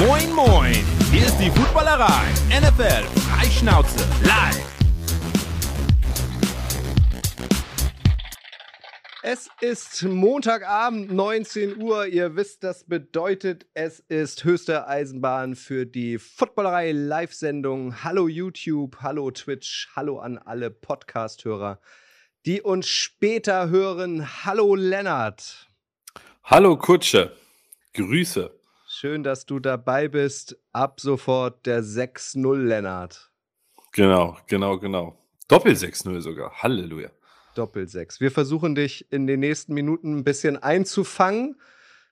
Moin, moin! Hier ist die Footballerei. NFL Freischnauze live. Es ist Montagabend, 19 Uhr. Ihr wisst, das bedeutet, es ist höchste Eisenbahn für die Footballerei Live-Sendung. Hallo YouTube, hallo Twitch, hallo an alle Podcast-Hörer, die uns später hören. Hallo Lennart. Hallo Kutsche. Grüße. Schön, dass du dabei bist. Ab sofort der 6-0 Lennart. Genau, genau, genau. Doppel 6-0 sogar. Halleluja. Doppel 6. Wir versuchen dich in den nächsten Minuten ein bisschen einzufangen.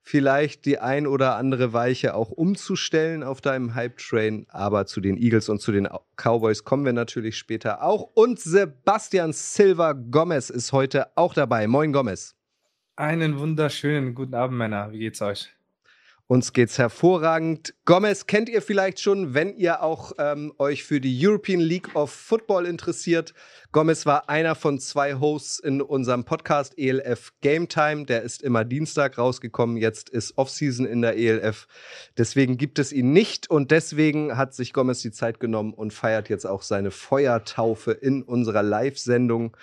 Vielleicht die ein oder andere Weiche auch umzustellen auf deinem Hype-Train. Aber zu den Eagles und zu den Cowboys kommen wir natürlich später auch. Und Sebastian Silva Gomez ist heute auch dabei. Moin, Gomez. Einen wunderschönen guten Abend, Männer. Wie geht's euch? Uns geht's hervorragend. Gomez kennt ihr vielleicht schon, wenn ihr auch ähm, euch für die European League of Football interessiert. Gomez war einer von zwei Hosts in unserem Podcast ELF Game Time. Der ist immer Dienstag rausgekommen. Jetzt ist Offseason in der ELF. Deswegen gibt es ihn nicht und deswegen hat sich Gomez die Zeit genommen und feiert jetzt auch seine Feuertaufe in unserer Live-Sendung.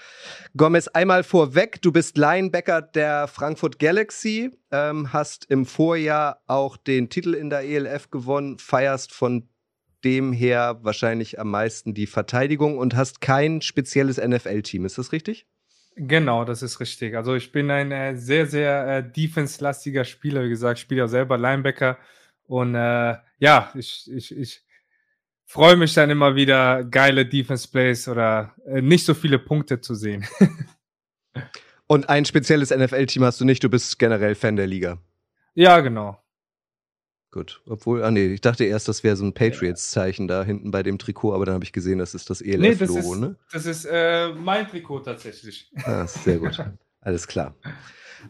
Gomez, einmal vorweg, du bist Linebacker der Frankfurt Galaxy ähm, hast im Vorjahr auch den Titel in der ELF gewonnen, feierst von dem her wahrscheinlich am meisten die Verteidigung und hast kein spezielles NFL-Team. Ist das richtig? Genau, das ist richtig. Also ich bin ein äh, sehr, sehr äh, defense-lastiger Spieler. Wie gesagt, spiele ja selber Linebacker. Und äh, ja, ich, ich, ich freue mich dann immer wieder, geile Defense-Plays oder äh, nicht so viele Punkte zu sehen. Und ein spezielles NFL-Team hast du nicht, du bist generell Fan der Liga. Ja, genau. Gut, obwohl, ah nee, ich dachte erst, das wäre so ein Patriots-Zeichen da hinten bei dem Trikot, aber dann habe ich gesehen, das ist das ELF-Logo, nee, ne? Das ist äh, mein Trikot tatsächlich. Ah, sehr gut. Alles klar.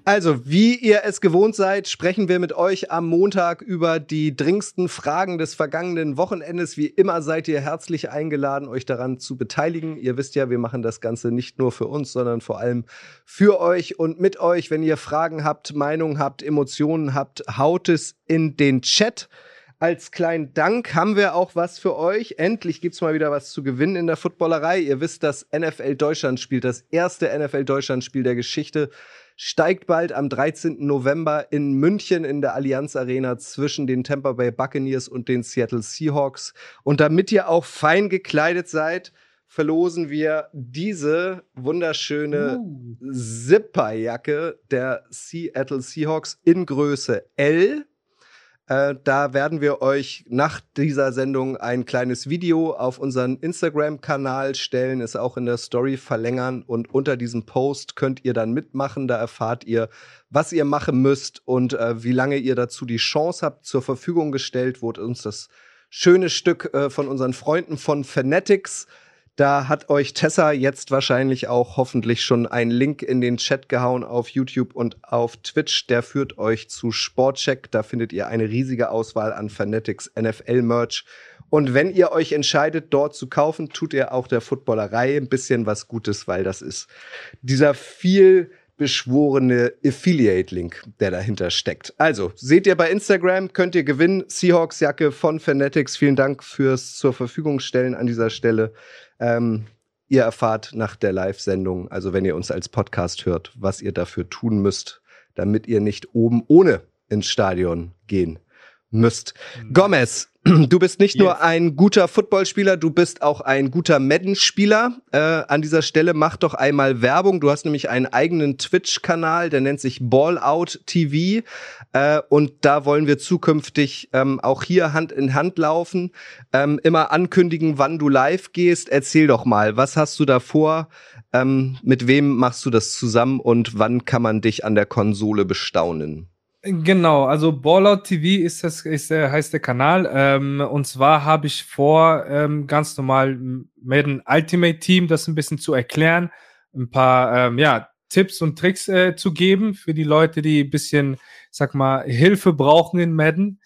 Also, wie ihr es gewohnt seid, sprechen wir mit euch am Montag über die dringendsten Fragen des vergangenen Wochenendes. Wie immer seid ihr herzlich eingeladen, euch daran zu beteiligen. Ihr wisst ja, wir machen das Ganze nicht nur für uns, sondern vor allem für euch und mit euch. Wenn ihr Fragen habt, Meinungen habt, Emotionen habt, haut es in den Chat. Als kleinen Dank haben wir auch was für euch. Endlich gibt's mal wieder was zu gewinnen in der Footballerei. Ihr wisst, das NFL Deutschland spielt das erste NFL Deutschland Spiel der Geschichte steigt bald am 13. November in München in der Allianz Arena zwischen den Tampa Bay Buccaneers und den Seattle Seahawks. Und damit ihr auch fein gekleidet seid, verlosen wir diese wunderschöne uh. Zipperjacke der Seattle Seahawks in Größe L. Äh, da werden wir euch nach dieser Sendung ein kleines Video auf unseren Instagram-Kanal stellen, es auch in der Story verlängern und unter diesem Post könnt ihr dann mitmachen. Da erfahrt ihr, was ihr machen müsst und äh, wie lange ihr dazu die Chance habt. Zur Verfügung gestellt wurde uns das schöne Stück äh, von unseren Freunden von Fanatics. Da hat euch Tessa jetzt wahrscheinlich auch hoffentlich schon einen Link in den Chat gehauen auf YouTube und auf Twitch. Der führt euch zu Sportcheck. Da findet ihr eine riesige Auswahl an Fanatics NFL Merch. Und wenn ihr euch entscheidet, dort zu kaufen, tut ihr auch der Footballerei ein bisschen was Gutes, weil das ist dieser viel beschworene Affiliate-Link, der dahinter steckt. Also, seht ihr bei Instagram, könnt ihr gewinnen. Seahawks-Jacke von Fanatics. Vielen Dank fürs zur Verfügung stellen an dieser Stelle. Ähm, ihr erfahrt nach der Live-Sendung, also wenn ihr uns als Podcast hört, was ihr dafür tun müsst, damit ihr nicht oben ohne ins Stadion gehen müsst. Mhm. Gomez, du bist nicht yes. nur ein guter Footballspieler, du bist auch ein guter Madden-Spieler. Äh, an dieser Stelle mach doch einmal Werbung. Du hast nämlich einen eigenen Twitch-Kanal, der nennt sich Ballout TV. Äh, und da wollen wir zukünftig ähm, auch hier Hand in Hand laufen. Ähm, immer ankündigen, wann du live gehst. Erzähl doch mal, was hast du da vor? Ähm, mit wem machst du das zusammen und wann kann man dich an der Konsole bestaunen? Genau, also Ballout TV ist das ist der heißt der Kanal ähm, und zwar habe ich vor ähm, ganz normal Madden Ultimate Team das ein bisschen zu erklären, ein paar ähm, ja Tipps und Tricks äh, zu geben für die Leute, die ein bisschen, sag mal, Hilfe brauchen in Madden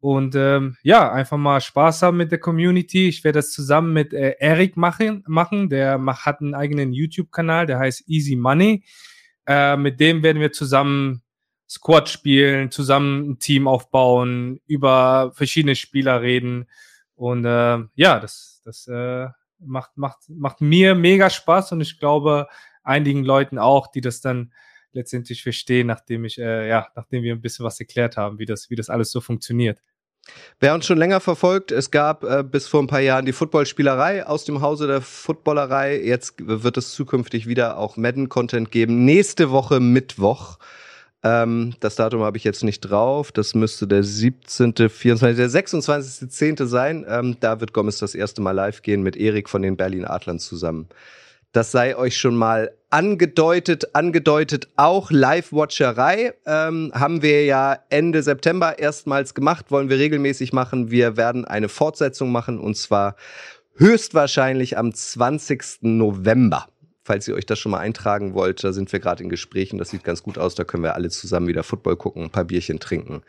und ähm, ja einfach mal Spaß haben mit der Community. Ich werde das zusammen mit äh, Eric machen machen, der hat einen eigenen YouTube Kanal, der heißt Easy Money. Äh, mit dem werden wir zusammen Squad spielen, zusammen ein Team aufbauen, über verschiedene Spieler reden. Und äh, ja, das, das äh, macht, macht, macht mir mega Spaß und ich glaube einigen Leuten auch, die das dann letztendlich verstehen, nachdem ich, äh, ja, nachdem wir ein bisschen was erklärt haben, wie das, wie das alles so funktioniert. Wer uns schon länger verfolgt, es gab äh, bis vor ein paar Jahren die Footballspielerei aus dem Hause der Footballerei. Jetzt wird es zukünftig wieder auch Madden-Content geben. Nächste Woche Mittwoch. Ähm, das Datum habe ich jetzt nicht drauf. Das müsste der 17., 24., der 26.10. sein. Ähm, da wird Gomez das erste Mal live gehen mit Erik von den Berlin Adlern zusammen. Das sei euch schon mal angedeutet, angedeutet auch Live-Watcherei. Ähm, haben wir ja Ende September erstmals gemacht, wollen wir regelmäßig machen. Wir werden eine Fortsetzung machen und zwar höchstwahrscheinlich am 20. November. Falls ihr euch das schon mal eintragen wollt, da sind wir gerade in Gesprächen. Das sieht ganz gut aus. Da können wir alle zusammen wieder Football gucken, ein paar Bierchen trinken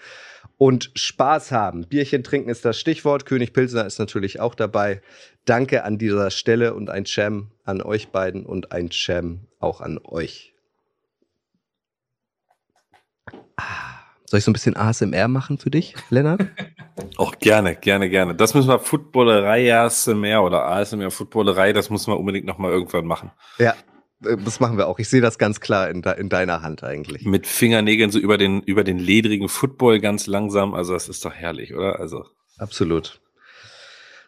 und Spaß haben. Bierchen trinken ist das Stichwort. König Pilsner ist natürlich auch dabei. Danke an dieser Stelle und ein Cham an euch beiden und ein Cham auch an euch. Ah, soll ich so ein bisschen ASMR machen für dich, Lennart? Auch gerne, gerne, gerne. Das müssen wir Footballerei ASMR oder ASMR Footballerei, das müssen wir unbedingt nochmal irgendwann machen. Ja, äh, das machen wir auch. Ich sehe das ganz klar in, de in, deiner Hand eigentlich. Mit Fingernägeln so über den, über den ledrigen Football ganz langsam. Also, das ist doch herrlich, oder? Also. Absolut.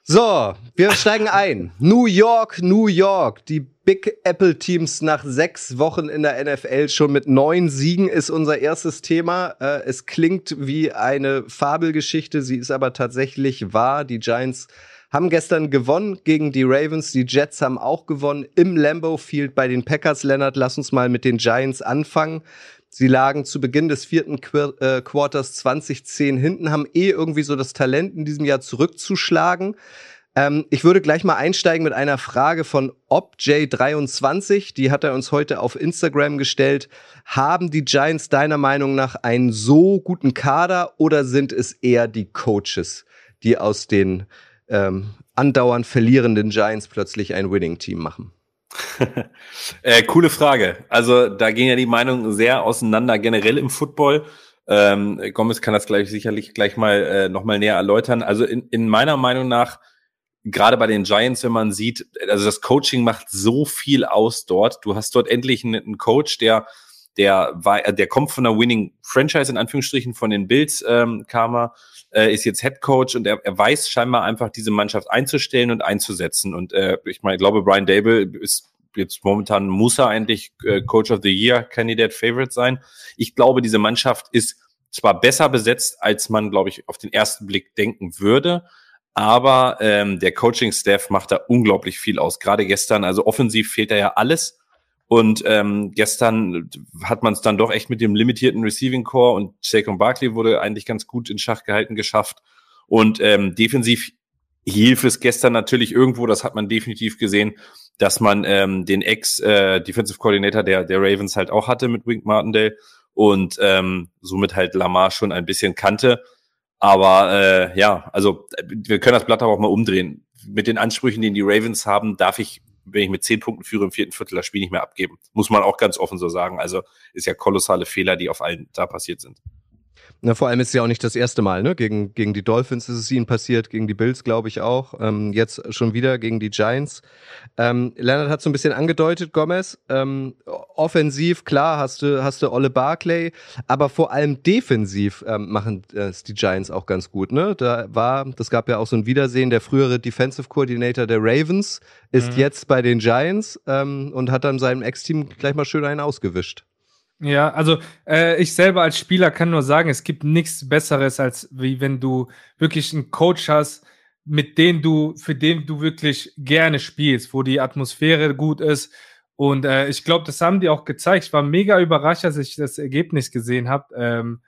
So, wir steigen ein. New York, New York. Die Big Apple Teams nach sechs Wochen in der NFL schon mit neun Siegen ist unser erstes Thema. Äh, es klingt wie eine Fabelgeschichte, sie ist aber tatsächlich wahr. Die Giants haben gestern gewonnen gegen die Ravens. Die Jets haben auch gewonnen im Lambeau Field bei den Packers. Lennart, lass uns mal mit den Giants anfangen. Sie lagen zu Beginn des vierten Qu äh, Quarters 2010 hinten, haben eh irgendwie so das Talent in diesem Jahr zurückzuschlagen. Ähm, ich würde gleich mal einsteigen mit einer Frage von ObJ23. Die hat er uns heute auf Instagram gestellt. Haben die Giants deiner Meinung nach einen so guten Kader oder sind es eher die Coaches, die aus den ähm, andauernd verlierenden Giants plötzlich ein Winning-Team machen? äh, coole Frage. Also da gehen ja die Meinungen sehr auseinander generell im Football. Ähm, Gomez kann das gleich sicherlich gleich mal äh, noch mal näher erläutern. Also in, in meiner Meinung nach gerade bei den Giants, wenn man sieht, also das Coaching macht so viel aus dort. Du hast dort endlich einen, einen Coach, der der war, der kommt von einer Winning Franchise in Anführungsstrichen von den Bills ähm, kam er äh, ist jetzt Head Coach und er, er weiß scheinbar einfach diese Mannschaft einzustellen und einzusetzen. Und äh, ich meine, ich glaube, Brian Dable ist jetzt momentan muss er eigentlich äh, Coach of the Year Candidate Favorite sein. Ich glaube, diese Mannschaft ist zwar besser besetzt, als man, glaube ich, auf den ersten Blick denken würde. Aber ähm, der Coaching-Staff macht da unglaublich viel aus. Gerade gestern, also offensiv fehlt da ja alles. Und ähm, gestern hat man es dann doch echt mit dem limitierten Receiving Core und Saquon Barkley wurde eigentlich ganz gut in Schach gehalten geschafft. Und ähm, defensiv hielf es gestern natürlich irgendwo, das hat man definitiv gesehen, dass man ähm, den Ex-Defensive äh, Coordinator der, der Ravens halt auch hatte mit Wink Martindale und ähm, somit halt Lamar schon ein bisschen kannte. Aber äh, ja, also wir können das Blatt aber auch mal umdrehen. Mit den Ansprüchen, die die Ravens haben, darf ich wenn ich mit zehn Punkten führe im vierten Viertel, das Spiel nicht mehr abgeben. Muss man auch ganz offen so sagen. Also ist ja kolossale Fehler, die auf allen da passiert sind. Na, vor allem ist es ja auch nicht das erste Mal, ne? Gegen, gegen die Dolphins ist es ihnen passiert, gegen die Bills, glaube ich, auch. Ähm, jetzt schon wieder gegen die Giants. Ähm, Leonard hat so ein bisschen angedeutet, Gomez. Ähm, offensiv, klar, hast du, hast du Olle Barclay, aber vor allem defensiv ähm, machen es die Giants auch ganz gut, ne? Da war, das gab ja auch so ein Wiedersehen, der frühere Defensive Coordinator der Ravens ist mhm. jetzt bei den Giants ähm, und hat dann seinem Ex-Team gleich mal schön einen ausgewischt. Ja, also äh, ich selber als Spieler kann nur sagen, es gibt nichts Besseres, als wie wenn du wirklich einen Coach hast, mit dem du, für den du wirklich gerne spielst, wo die Atmosphäre gut ist. Und äh, ich glaube, das haben die auch gezeigt. Ich war mega überrascht, als ich das Ergebnis gesehen habe. Ähm,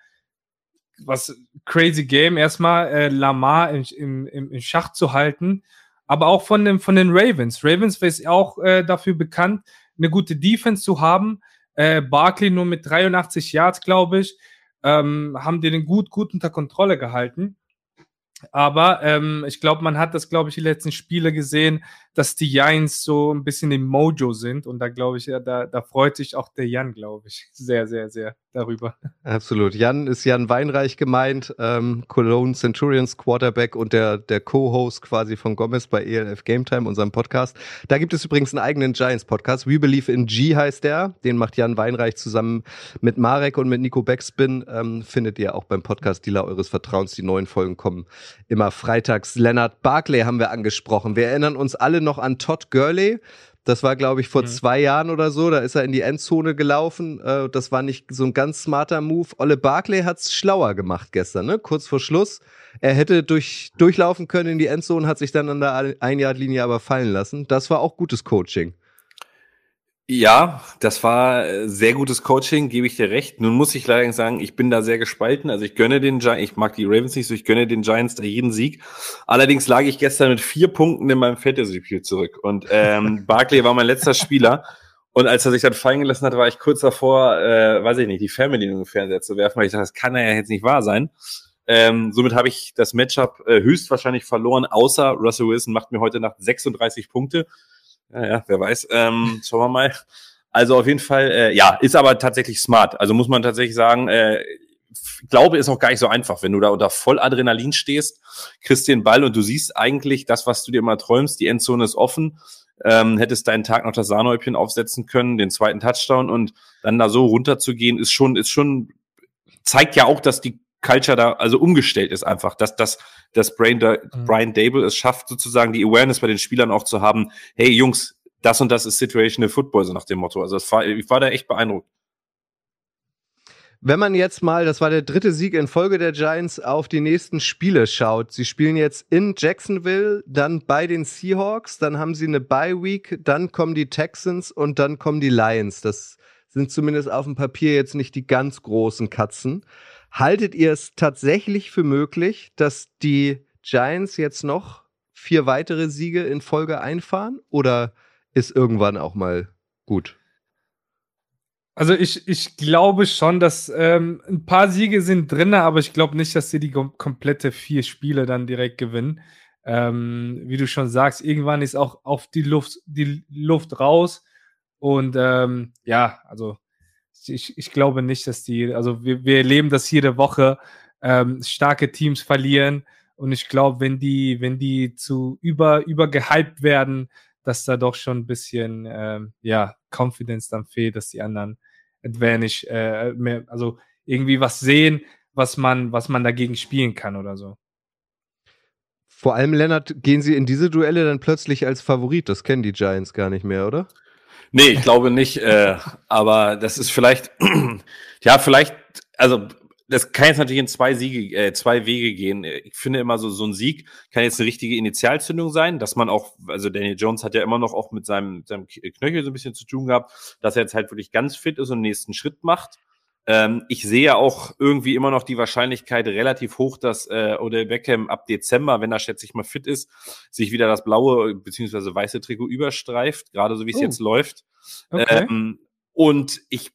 was crazy Game, erstmal äh, Lamar im, im, im Schach zu halten, aber auch von, dem, von den Ravens. Ravens ist auch äh, dafür bekannt, eine gute Defense zu haben äh, Barkley nur mit 83 Yards, glaube ich. Ähm, haben die den gut, gut unter Kontrolle gehalten. Aber ähm, ich glaube, man hat das, glaube ich, die letzten Spiele gesehen, dass die Giants so ein bisschen im Mojo sind. Und da glaube ich, da, da freut sich auch der Jan, glaube ich, sehr, sehr, sehr. Darüber. Absolut. Jan ist Jan Weinreich gemeint, ähm, Cologne Centurions Quarterback und der, der Co-Host quasi von Gomez bei ELF Game Time, unserem Podcast. Da gibt es übrigens einen eigenen Giants-Podcast. We Believe in G heißt der. Den macht Jan Weinreich zusammen mit Marek und mit Nico Backspin. Ähm, findet ihr auch beim Podcast-Dealer eures Vertrauens. Die neuen Folgen kommen immer freitags. Leonard Barclay haben wir angesprochen. Wir erinnern uns alle noch an Todd Gurley das war, glaube ich, vor mhm. zwei Jahren oder so. Da ist er in die Endzone gelaufen. Äh, das war nicht so ein ganz smarter Move. Olle Barclay hat's schlauer gemacht gestern, ne? Kurz vor Schluss. Er hätte durch, durchlaufen können in die Endzone, hat sich dann an der Ein-Yard-Linie aber fallen lassen. Das war auch gutes Coaching. Ja, das war äh, sehr gutes Coaching, gebe ich dir recht. Nun muss ich leider sagen, ich bin da sehr gespalten. Also ich gönne den Giants, ich mag die Ravens nicht so, ich gönne den Giants da jeden Sieg. Allerdings lag ich gestern mit vier Punkten in meinem Fantasy-Spiel zurück. Und ähm, Barkley war mein letzter Spieler. Und als er sich dann fallen gelassen hat, war ich kurz davor, äh, weiß ich nicht, die in den Fernseher zu werfen, weil ich dachte, das kann ja jetzt nicht wahr sein. Ähm, somit habe ich das Matchup äh, höchstwahrscheinlich verloren, außer Russell Wilson macht mir heute Nacht 36 Punkte. Ja, ja, wer weiß. Ähm, schauen wir mal. Also auf jeden Fall, äh, ja, ist aber tatsächlich smart. Also muss man tatsächlich sagen, äh, glaube, ist auch gar nicht so einfach, wenn du da unter Volladrenalin stehst, kriegst den Ball und du siehst eigentlich das, was du dir immer träumst, die Endzone ist offen, ähm, hättest deinen Tag noch das Sahnehäubchen aufsetzen können, den zweiten Touchdown und dann da so runterzugehen, ist schon, ist schon, zeigt ja auch, dass die Culture da also umgestellt ist einfach, dass, dass, dass Brian, da mhm. Brian Dable es schafft, sozusagen die Awareness bei den Spielern auch zu haben, hey Jungs, das und das ist Situational Football, so nach dem Motto. Also war, ich war da echt beeindruckt. Wenn man jetzt mal, das war der dritte Sieg in Folge der Giants, auf die nächsten Spiele schaut. Sie spielen jetzt in Jacksonville, dann bei den Seahawks, dann haben sie eine Bye Week, dann kommen die Texans und dann kommen die Lions. Das sind zumindest auf dem Papier jetzt nicht die ganz großen Katzen. Haltet ihr es tatsächlich für möglich, dass die Giants jetzt noch vier weitere Siege in Folge einfahren? Oder ist irgendwann auch mal gut? Also ich, ich glaube schon, dass ähm, ein paar Siege sind drin, aber ich glaube nicht, dass sie die komplette vier Spiele dann direkt gewinnen. Ähm, wie du schon sagst, irgendwann ist auch auf die Luft, die Luft raus. Und ähm, ja, also ich, ich glaube nicht, dass die, also wir, wir erleben das jede Woche, ähm, starke Teams verlieren. Und ich glaube, wenn die, wenn die zu über, über gehypt werden, dass da doch schon ein bisschen, ähm, ja, Confidence dann fehlt, dass die anderen Advantage, äh, mehr, also irgendwie was sehen, was man, was man dagegen spielen kann oder so. Vor allem, Lennart, gehen sie in diese Duelle dann plötzlich als Favorit? Das kennen die Giants gar nicht mehr, oder? Nee, ich glaube nicht. Äh, aber das ist vielleicht, ja, vielleicht, also das kann jetzt natürlich in zwei Siege, äh, zwei Wege gehen. Ich finde immer so, so ein Sieg kann jetzt eine richtige Initialzündung sein, dass man auch, also Daniel Jones hat ja immer noch auch mit seinem, seinem Knöchel so ein bisschen zu tun gehabt, dass er jetzt halt wirklich ganz fit ist und den nächsten Schritt macht. Ähm, ich sehe auch irgendwie immer noch die Wahrscheinlichkeit relativ hoch, dass äh, Odell Beckham ab Dezember, wenn er schätze ich mal fit ist, sich wieder das blaue beziehungsweise weiße Trikot überstreift, gerade so wie es oh. jetzt läuft. Okay. Ähm, und ich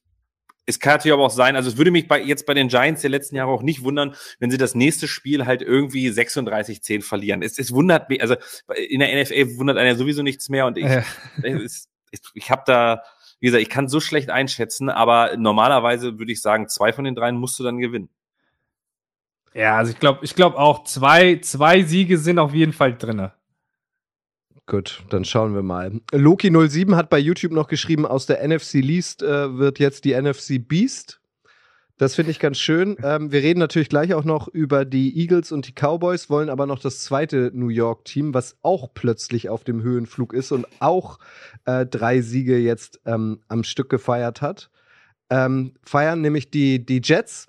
es kann natürlich aber auch sein, also es würde mich bei, jetzt bei den Giants der letzten Jahre auch nicht wundern, wenn sie das nächste Spiel halt irgendwie 36-10 verlieren. Es, es wundert mich, also in der NFL wundert einer sowieso nichts mehr und ich, ja. es, ich, ich habe da, wie gesagt, ich kann so schlecht einschätzen, aber normalerweise würde ich sagen, zwei von den dreien musst du dann gewinnen. Ja, also ich glaube, ich glaube auch zwei, zwei Siege sind auf jeden Fall drinne. Gut, dann schauen wir mal. Loki07 hat bei YouTube noch geschrieben, aus der NFC Least äh, wird jetzt die NFC Beast. Das finde ich ganz schön. Ähm, wir reden natürlich gleich auch noch über die Eagles und die Cowboys, wollen aber noch das zweite New York-Team, was auch plötzlich auf dem Höhenflug ist und auch äh, drei Siege jetzt ähm, am Stück gefeiert hat. Ähm, feiern nämlich die, die Jets,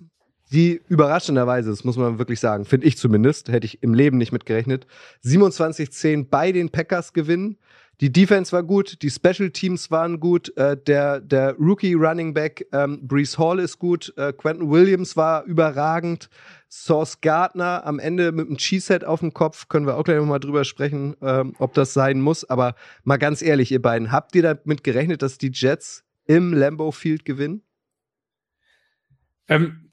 die überraschenderweise, das muss man wirklich sagen, finde ich zumindest, hätte ich im Leben nicht mitgerechnet, 27-10 bei den Packers gewinnen. Die Defense war gut, die Special Teams waren gut, äh, der, der Rookie Running Back ähm, Brees Hall ist gut, äh, Quentin Williams war überragend, Source Gardner am Ende mit einem Cheesehead auf dem Kopf, können wir auch gleich nochmal drüber sprechen, ähm, ob das sein muss, aber mal ganz ehrlich, ihr beiden, habt ihr damit gerechnet, dass die Jets im Lambeau Field gewinnen? Ähm,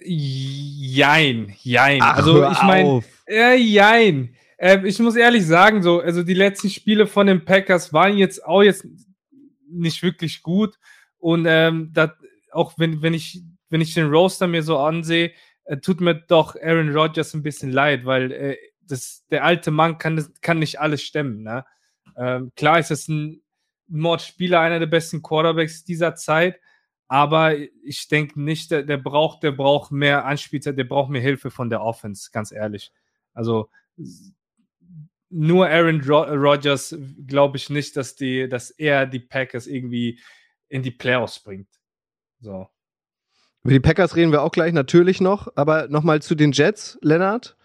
Jein, jein. Ach, also ich meine, äh, jein. Äh, ich muss ehrlich sagen, so, also die letzten Spiele von den Packers waren jetzt auch jetzt nicht wirklich gut. Und ähm, das, auch wenn, wenn ich, wenn ich den Roaster mir so ansehe, äh, tut mir doch Aaron Rodgers ein bisschen leid, weil äh, das, der alte Mann kann, kann nicht alles stemmen. Ne? Ähm, klar ist es ein Mordspieler, einer der besten Quarterbacks dieser Zeit, aber ich denke nicht, der, der, braucht, der braucht mehr Anspielzeit, der braucht mehr Hilfe von der Offense, ganz ehrlich. Also nur Aaron Rodgers glaube ich nicht, dass die, dass er die Packers irgendwie in die Playoffs bringt. So. Über die Packers reden wir auch gleich natürlich noch, aber nochmal zu den Jets, Lennart.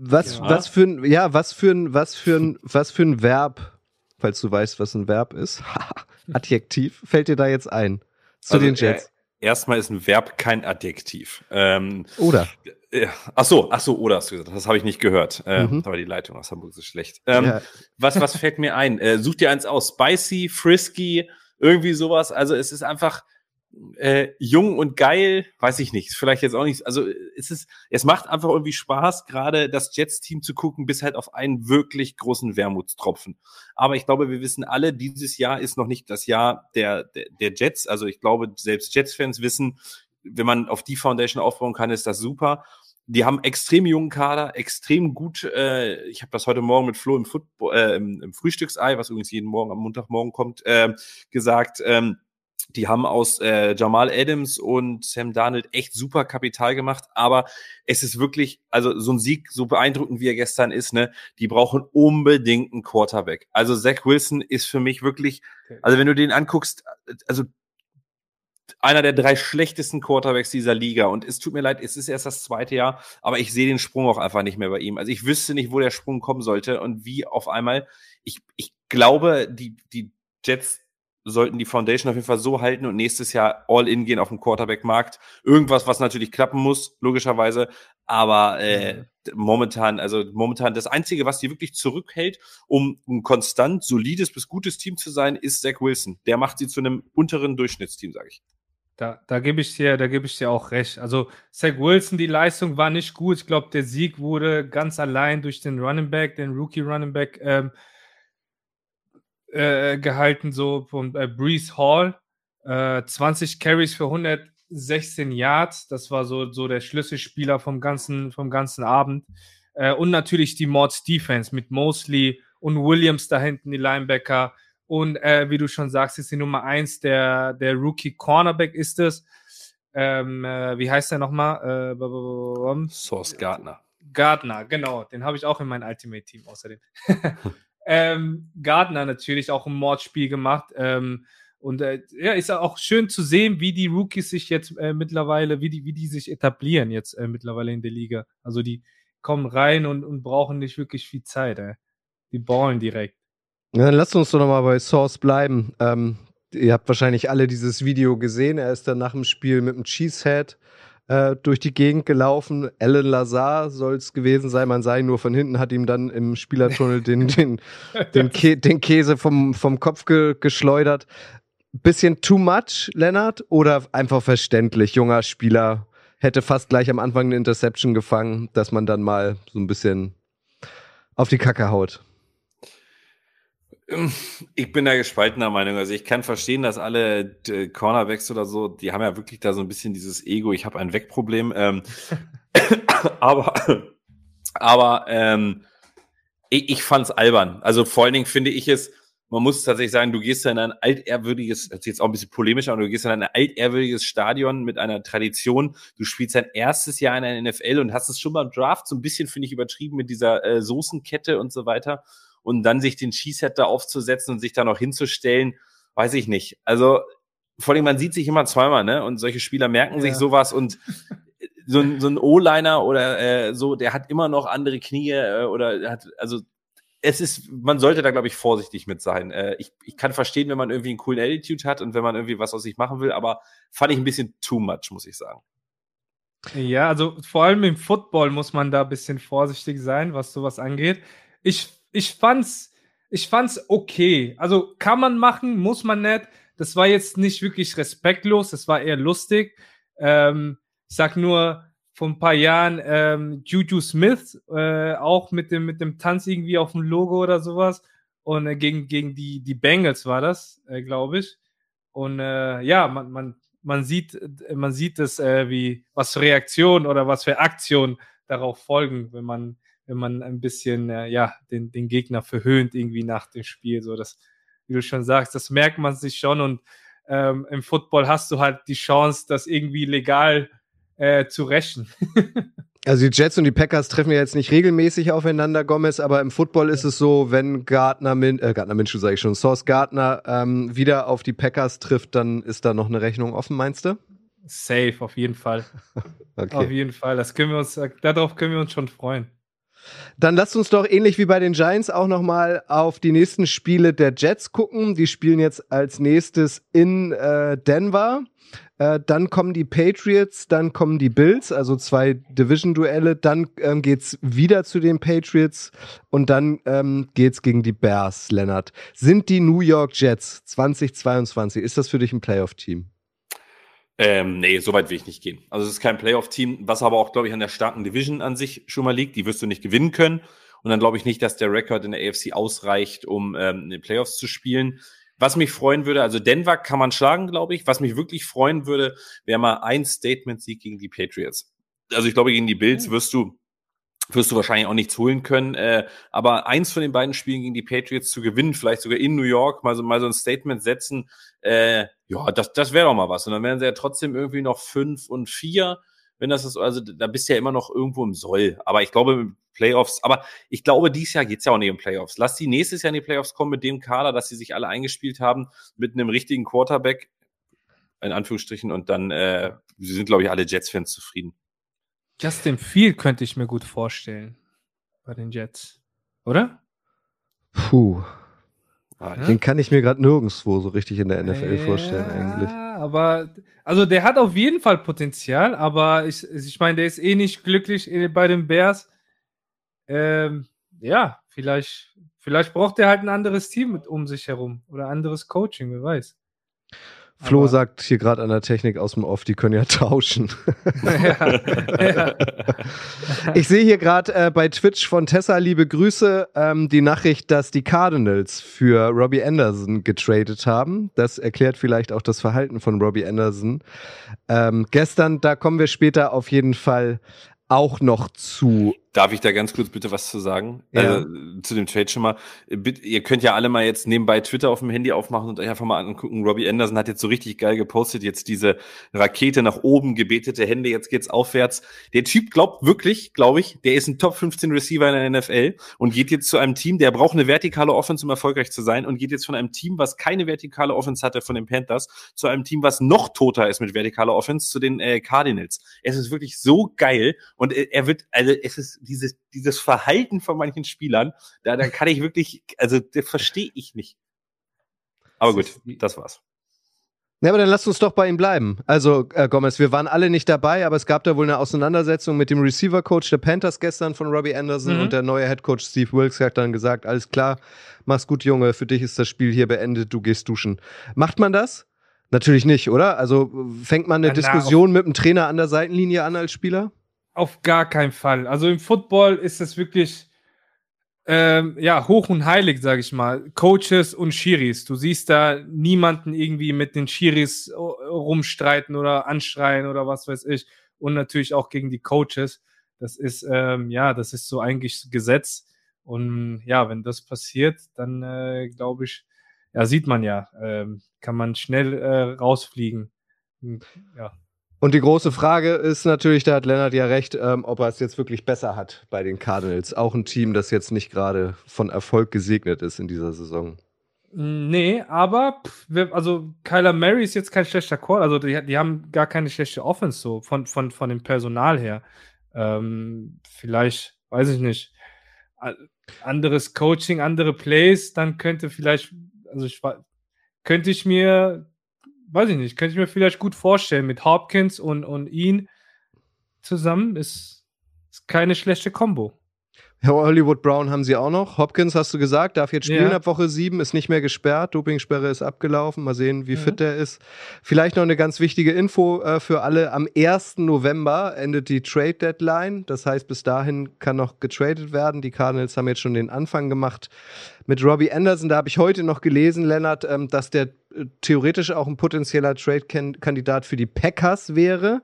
Was, ja. was für ein, ja, was für ein, was für ein, was für ein Verb, falls du weißt, was ein Verb ist, Adjektiv, fällt dir da jetzt ein zu also, den Jets? Äh, erstmal ist ein Verb kein Adjektiv. Ähm, oder? Ja, ach so, ach so, oder hast du gesagt, das habe ich nicht gehört. Äh, mhm. Aber die Leitung aus Hamburg ist schlecht. Ähm, ja. was, was fällt mir ein? Äh, such dir eins aus. Spicy, frisky, irgendwie sowas. Also es ist einfach, äh, jung und geil, weiß ich nicht, vielleicht jetzt auch nicht. Also es ist, es macht einfach irgendwie Spaß, gerade das Jets-Team zu gucken, bis halt auf einen wirklich großen Wermutstropfen. Aber ich glaube, wir wissen alle, dieses Jahr ist noch nicht das Jahr der, der, der Jets. Also ich glaube, selbst Jets-Fans wissen, wenn man auf die Foundation aufbauen kann, ist das super. Die haben extrem jungen Kader, extrem gut. Äh, ich habe das heute Morgen mit Flo im, Football, äh, im, im Frühstücksei, was übrigens jeden Morgen am Montagmorgen kommt, äh, gesagt. Ähm, die haben aus äh, Jamal Adams und Sam Darnold echt super Kapital gemacht, aber es ist wirklich, also so ein Sieg, so beeindruckend wie er gestern ist, ne, die brauchen unbedingt einen Quarterback. Also Zach Wilson ist für mich wirklich, also wenn du den anguckst, also einer der drei schlechtesten Quarterbacks dieser Liga. Und es tut mir leid, es ist erst das zweite Jahr, aber ich sehe den Sprung auch einfach nicht mehr bei ihm. Also ich wüsste nicht, wo der Sprung kommen sollte und wie auf einmal. Ich, ich glaube, die, die Jets sollten die Foundation auf jeden Fall so halten und nächstes Jahr all in gehen auf dem Quarterback-Markt. Irgendwas, was natürlich klappen muss, logischerweise. Aber äh, momentan, also momentan das Einzige, was die wirklich zurückhält, um ein konstant solides bis gutes Team zu sein, ist Zach Wilson. Der macht sie zu einem unteren Durchschnittsteam, sage ich. Da, da gebe ich dir, da gebe ich dir auch recht. Also Zach Wilson, die Leistung war nicht gut. Ich glaube, der Sieg wurde ganz allein durch den Running Back, den Rookie Running Back. Ähm, äh, gehalten, so von äh, Breeze Hall. Äh, 20 Carries für 116 Yards. Das war so, so der Schlüsselspieler vom ganzen, vom ganzen Abend. Äh, und natürlich die Mods Defense mit Mosley und Williams da hinten, die Linebacker. Und äh, wie du schon sagst, ist die Nummer 1 der, der Rookie Cornerback ist es. Ähm, äh, wie heißt der nochmal? Äh, Source Gardner. Gardner, genau. Den habe ich auch in meinem Ultimate Team außerdem. Ähm, Gardner natürlich auch ein Mordspiel gemacht. Ähm, und äh, ja, ist auch schön zu sehen, wie die Rookies sich jetzt äh, mittlerweile, wie die, wie die sich etablieren jetzt äh, mittlerweile in der Liga. Also die kommen rein und, und brauchen nicht wirklich viel Zeit. Ey. Die ballen direkt. Dann lasst uns doch nochmal bei Source bleiben. Ähm, ihr habt wahrscheinlich alle dieses Video gesehen. Er ist dann nach dem Spiel mit dem Cheesehead äh, durch die Gegend gelaufen. Alan Lazar soll es gewesen sein. Man sei nur von hinten, hat ihm dann im Spielertunnel den, den, den, Kä den Käse vom, vom Kopf ge geschleudert. Bisschen too much, Lennart, oder einfach verständlich? Junger Spieler hätte fast gleich am Anfang eine Interception gefangen, dass man dann mal so ein bisschen auf die Kacke haut. Ich bin da gespaltener Meinung. Also ich kann verstehen, dass alle äh, Cornerbacks oder so, die haben ja wirklich da so ein bisschen dieses Ego, ich habe ein Wegproblem. Ähm, aber aber ähm, ich, ich fand es albern. Also vor allen Dingen finde ich es, man muss tatsächlich sagen, du gehst in ein altehrwürdiges, das ist jetzt auch ein bisschen polemisch, aber du gehst in ein altehrwürdiges Stadion mit einer Tradition. Du spielst dein erstes Jahr in der NFL und hast es schon beim Draft so ein bisschen, finde ich, übertrieben mit dieser äh, Soßenkette und so weiter und dann sich den Cheesehead da aufzusetzen und sich da noch hinzustellen, weiß ich nicht. Also vor allem, man sieht sich immer zweimal, ne? Und solche Spieler merken ja. sich sowas und so ein, so ein O-Liner oder äh, so, der hat immer noch andere Knie äh, oder hat, also es ist, man sollte da, glaube ich, vorsichtig mit sein. Äh, ich, ich kann verstehen, wenn man irgendwie einen coolen Attitude hat und wenn man irgendwie was aus sich machen will, aber fand ich ein bisschen too much, muss ich sagen. Ja, also vor allem im Football muss man da ein bisschen vorsichtig sein, was sowas angeht. Ich ich fand's, ich fand's okay. Also kann man machen, muss man nicht. Das war jetzt nicht wirklich respektlos, das war eher lustig. Ähm, ich sag nur, vor ein paar Jahren ähm, Juju Smith, äh, auch mit dem, mit dem Tanz irgendwie auf dem Logo oder sowas. Und äh, gegen, gegen die, die Bengals war das, äh, glaube ich. Und äh, ja, man, man, man sieht, man sieht es, äh, wie, was für Reaktionen oder was für Aktionen darauf folgen, wenn man, wenn man ein bisschen, äh, ja, den, den Gegner verhöhnt irgendwie nach dem Spiel. So, das, wie du schon sagst, das merkt man sich schon und ähm, im Football hast du halt die Chance, das irgendwie legal äh, zu rächen. Also die Jets und die Packers treffen ja jetzt nicht regelmäßig aufeinander, Gomez, aber im Football ist es so, wenn Gardner, Min äh, Gardner Minshew sage ich schon, Source Gardner ähm, wieder auf die Packers trifft, dann ist da noch eine Rechnung offen, meinst du? Safe, auf jeden Fall. okay. Auf jeden Fall, das können wir uns, darauf können wir uns schon freuen. Dann lasst uns doch ähnlich wie bei den Giants auch nochmal auf die nächsten Spiele der Jets gucken. Die spielen jetzt als nächstes in äh, Denver. Äh, dann kommen die Patriots, dann kommen die Bills, also zwei Division-Duelle. Dann ähm, geht's wieder zu den Patriots und dann ähm, geht's gegen die Bears, Lennart. Sind die New York Jets 2022, ist das für dich ein Playoff-Team? Ähm, nee, so weit will ich nicht gehen. Also es ist kein Playoff-Team, was aber auch, glaube ich, an der starken Division an sich schon mal liegt. Die wirst du nicht gewinnen können. Und dann glaube ich nicht, dass der Rekord in der AFC ausreicht, um ähm, in den Playoffs zu spielen. Was mich freuen würde, also Denver kann man schlagen, glaube ich. Was mich wirklich freuen würde, wäre mal ein Statement-Sieg gegen die Patriots. Also ich glaube, gegen die Bills hm. wirst du wirst du wahrscheinlich auch nichts holen können. Äh, aber eins von den beiden Spielen gegen die Patriots zu gewinnen, vielleicht sogar in New York, mal so, mal so ein Statement setzen, äh, ja, das, das wäre doch mal was. Und dann wären sie ja trotzdem irgendwie noch fünf und vier. Wenn das ist, also da bist du ja immer noch irgendwo im Soll. Aber ich glaube, Playoffs, aber ich glaube, dieses Jahr geht's ja auch nicht um Playoffs. Lass die nächstes Jahr in die Playoffs kommen mit dem Kader, dass sie sich alle eingespielt haben, mit einem richtigen Quarterback, in Anführungsstrichen, und dann äh, sie sind, glaube ich, alle Jets-Fans zufrieden. Justin Field könnte ich mir gut vorstellen bei den Jets, oder? Puh. Ah, den kann ich mir gerade nirgendwo so richtig in der NFL ja, vorstellen, eigentlich. Aber, also der hat auf jeden Fall Potenzial, aber ich, ich meine, der ist eh nicht glücklich bei den Bears. Ähm, ja, vielleicht, vielleicht braucht er halt ein anderes Team mit um sich herum oder anderes Coaching, wer weiß. Flo Aber sagt hier gerade an der Technik aus dem Off, die können ja tauschen. ja, ja. Ich sehe hier gerade äh, bei Twitch von Tessa, liebe Grüße, ähm, die Nachricht, dass die Cardinals für Robbie Anderson getradet haben. Das erklärt vielleicht auch das Verhalten von Robbie Anderson. Ähm, gestern, da kommen wir später auf jeden Fall auch noch zu Darf ich da ganz kurz bitte was zu sagen? Ja. Äh, zu dem Trade schon mal. Bitte, ihr könnt ja alle mal jetzt nebenbei Twitter auf dem Handy aufmachen und euch einfach mal angucken. Robbie Anderson hat jetzt so richtig geil gepostet, jetzt diese Rakete nach oben, gebetete Hände, jetzt geht's aufwärts. Der Typ glaubt wirklich, glaube ich, der ist ein Top 15 Receiver in der NFL und geht jetzt zu einem Team, der braucht eine vertikale Offense, um erfolgreich zu sein und geht jetzt von einem Team, was keine vertikale Offense hatte, von den Panthers, zu einem Team, was noch toter ist mit vertikaler Offense, zu den äh, Cardinals. Es ist wirklich so geil und äh, er wird, also es ist dieses, dieses Verhalten von manchen Spielern, da, da kann ich wirklich, also das verstehe ich nicht. Aber gut, das war's. Ja, aber dann lasst uns doch bei ihm bleiben. Also, äh, Gomez, wir waren alle nicht dabei, aber es gab da wohl eine Auseinandersetzung mit dem Receiver-Coach der Panthers gestern von Robbie Anderson mhm. und der neue Head-Coach Steve Wilkes hat dann gesagt, alles klar, mach's gut, Junge, für dich ist das Spiel hier beendet, du gehst duschen. Macht man das? Natürlich nicht, oder? Also fängt man eine ja, Diskussion mit dem Trainer an der Seitenlinie an als Spieler? Auf gar keinen Fall. Also im Football ist es wirklich ähm, ja, hoch und heilig, sage ich mal. Coaches und Schiris. Du siehst da niemanden irgendwie mit den Schiris rumstreiten oder anschreien oder was weiß ich. Und natürlich auch gegen die Coaches. Das ist, ähm, ja, das ist so eigentlich Gesetz. Und ja, wenn das passiert, dann äh, glaube ich, ja, sieht man ja, ähm, kann man schnell äh, rausfliegen. Ja. Und die große Frage ist natürlich, da hat Lennart ja recht, ähm, ob er es jetzt wirklich besser hat bei den Cardinals. Auch ein Team, das jetzt nicht gerade von Erfolg gesegnet ist in dieser Saison. Nee, aber also Kyler Mary ist jetzt kein schlechter Call. Also die, die haben gar keine schlechte Offense so von, von, von dem Personal her. Ähm, vielleicht, weiß ich nicht, anderes Coaching, andere Plays, dann könnte vielleicht, also ich könnte ich mir weiß ich nicht, könnte ich mir vielleicht gut vorstellen, mit Hopkins und, und ihn zusammen ist, ist keine schlechte Kombo. Hollywood Brown haben sie auch noch. Hopkins hast du gesagt, darf jetzt spielen Ja. ab Woche 7, ist nicht mehr gesperrt. Dopingsperre ist abgelaufen. Mal sehen, wie Mhm. fit der ist. Vielleicht noch eine ganz wichtige Info äh, für alle. Am 1. November endet die Trade Deadline. Das heißt, bis dahin kann noch getradet werden. Die Cardinals haben jetzt schon den Anfang gemacht mit Robbie Anderson. Da habe ich heute noch gelesen, Lennart, ähm, dass der äh, theoretisch auch ein potenzieller Trade-Kandidat für die Packers wäre.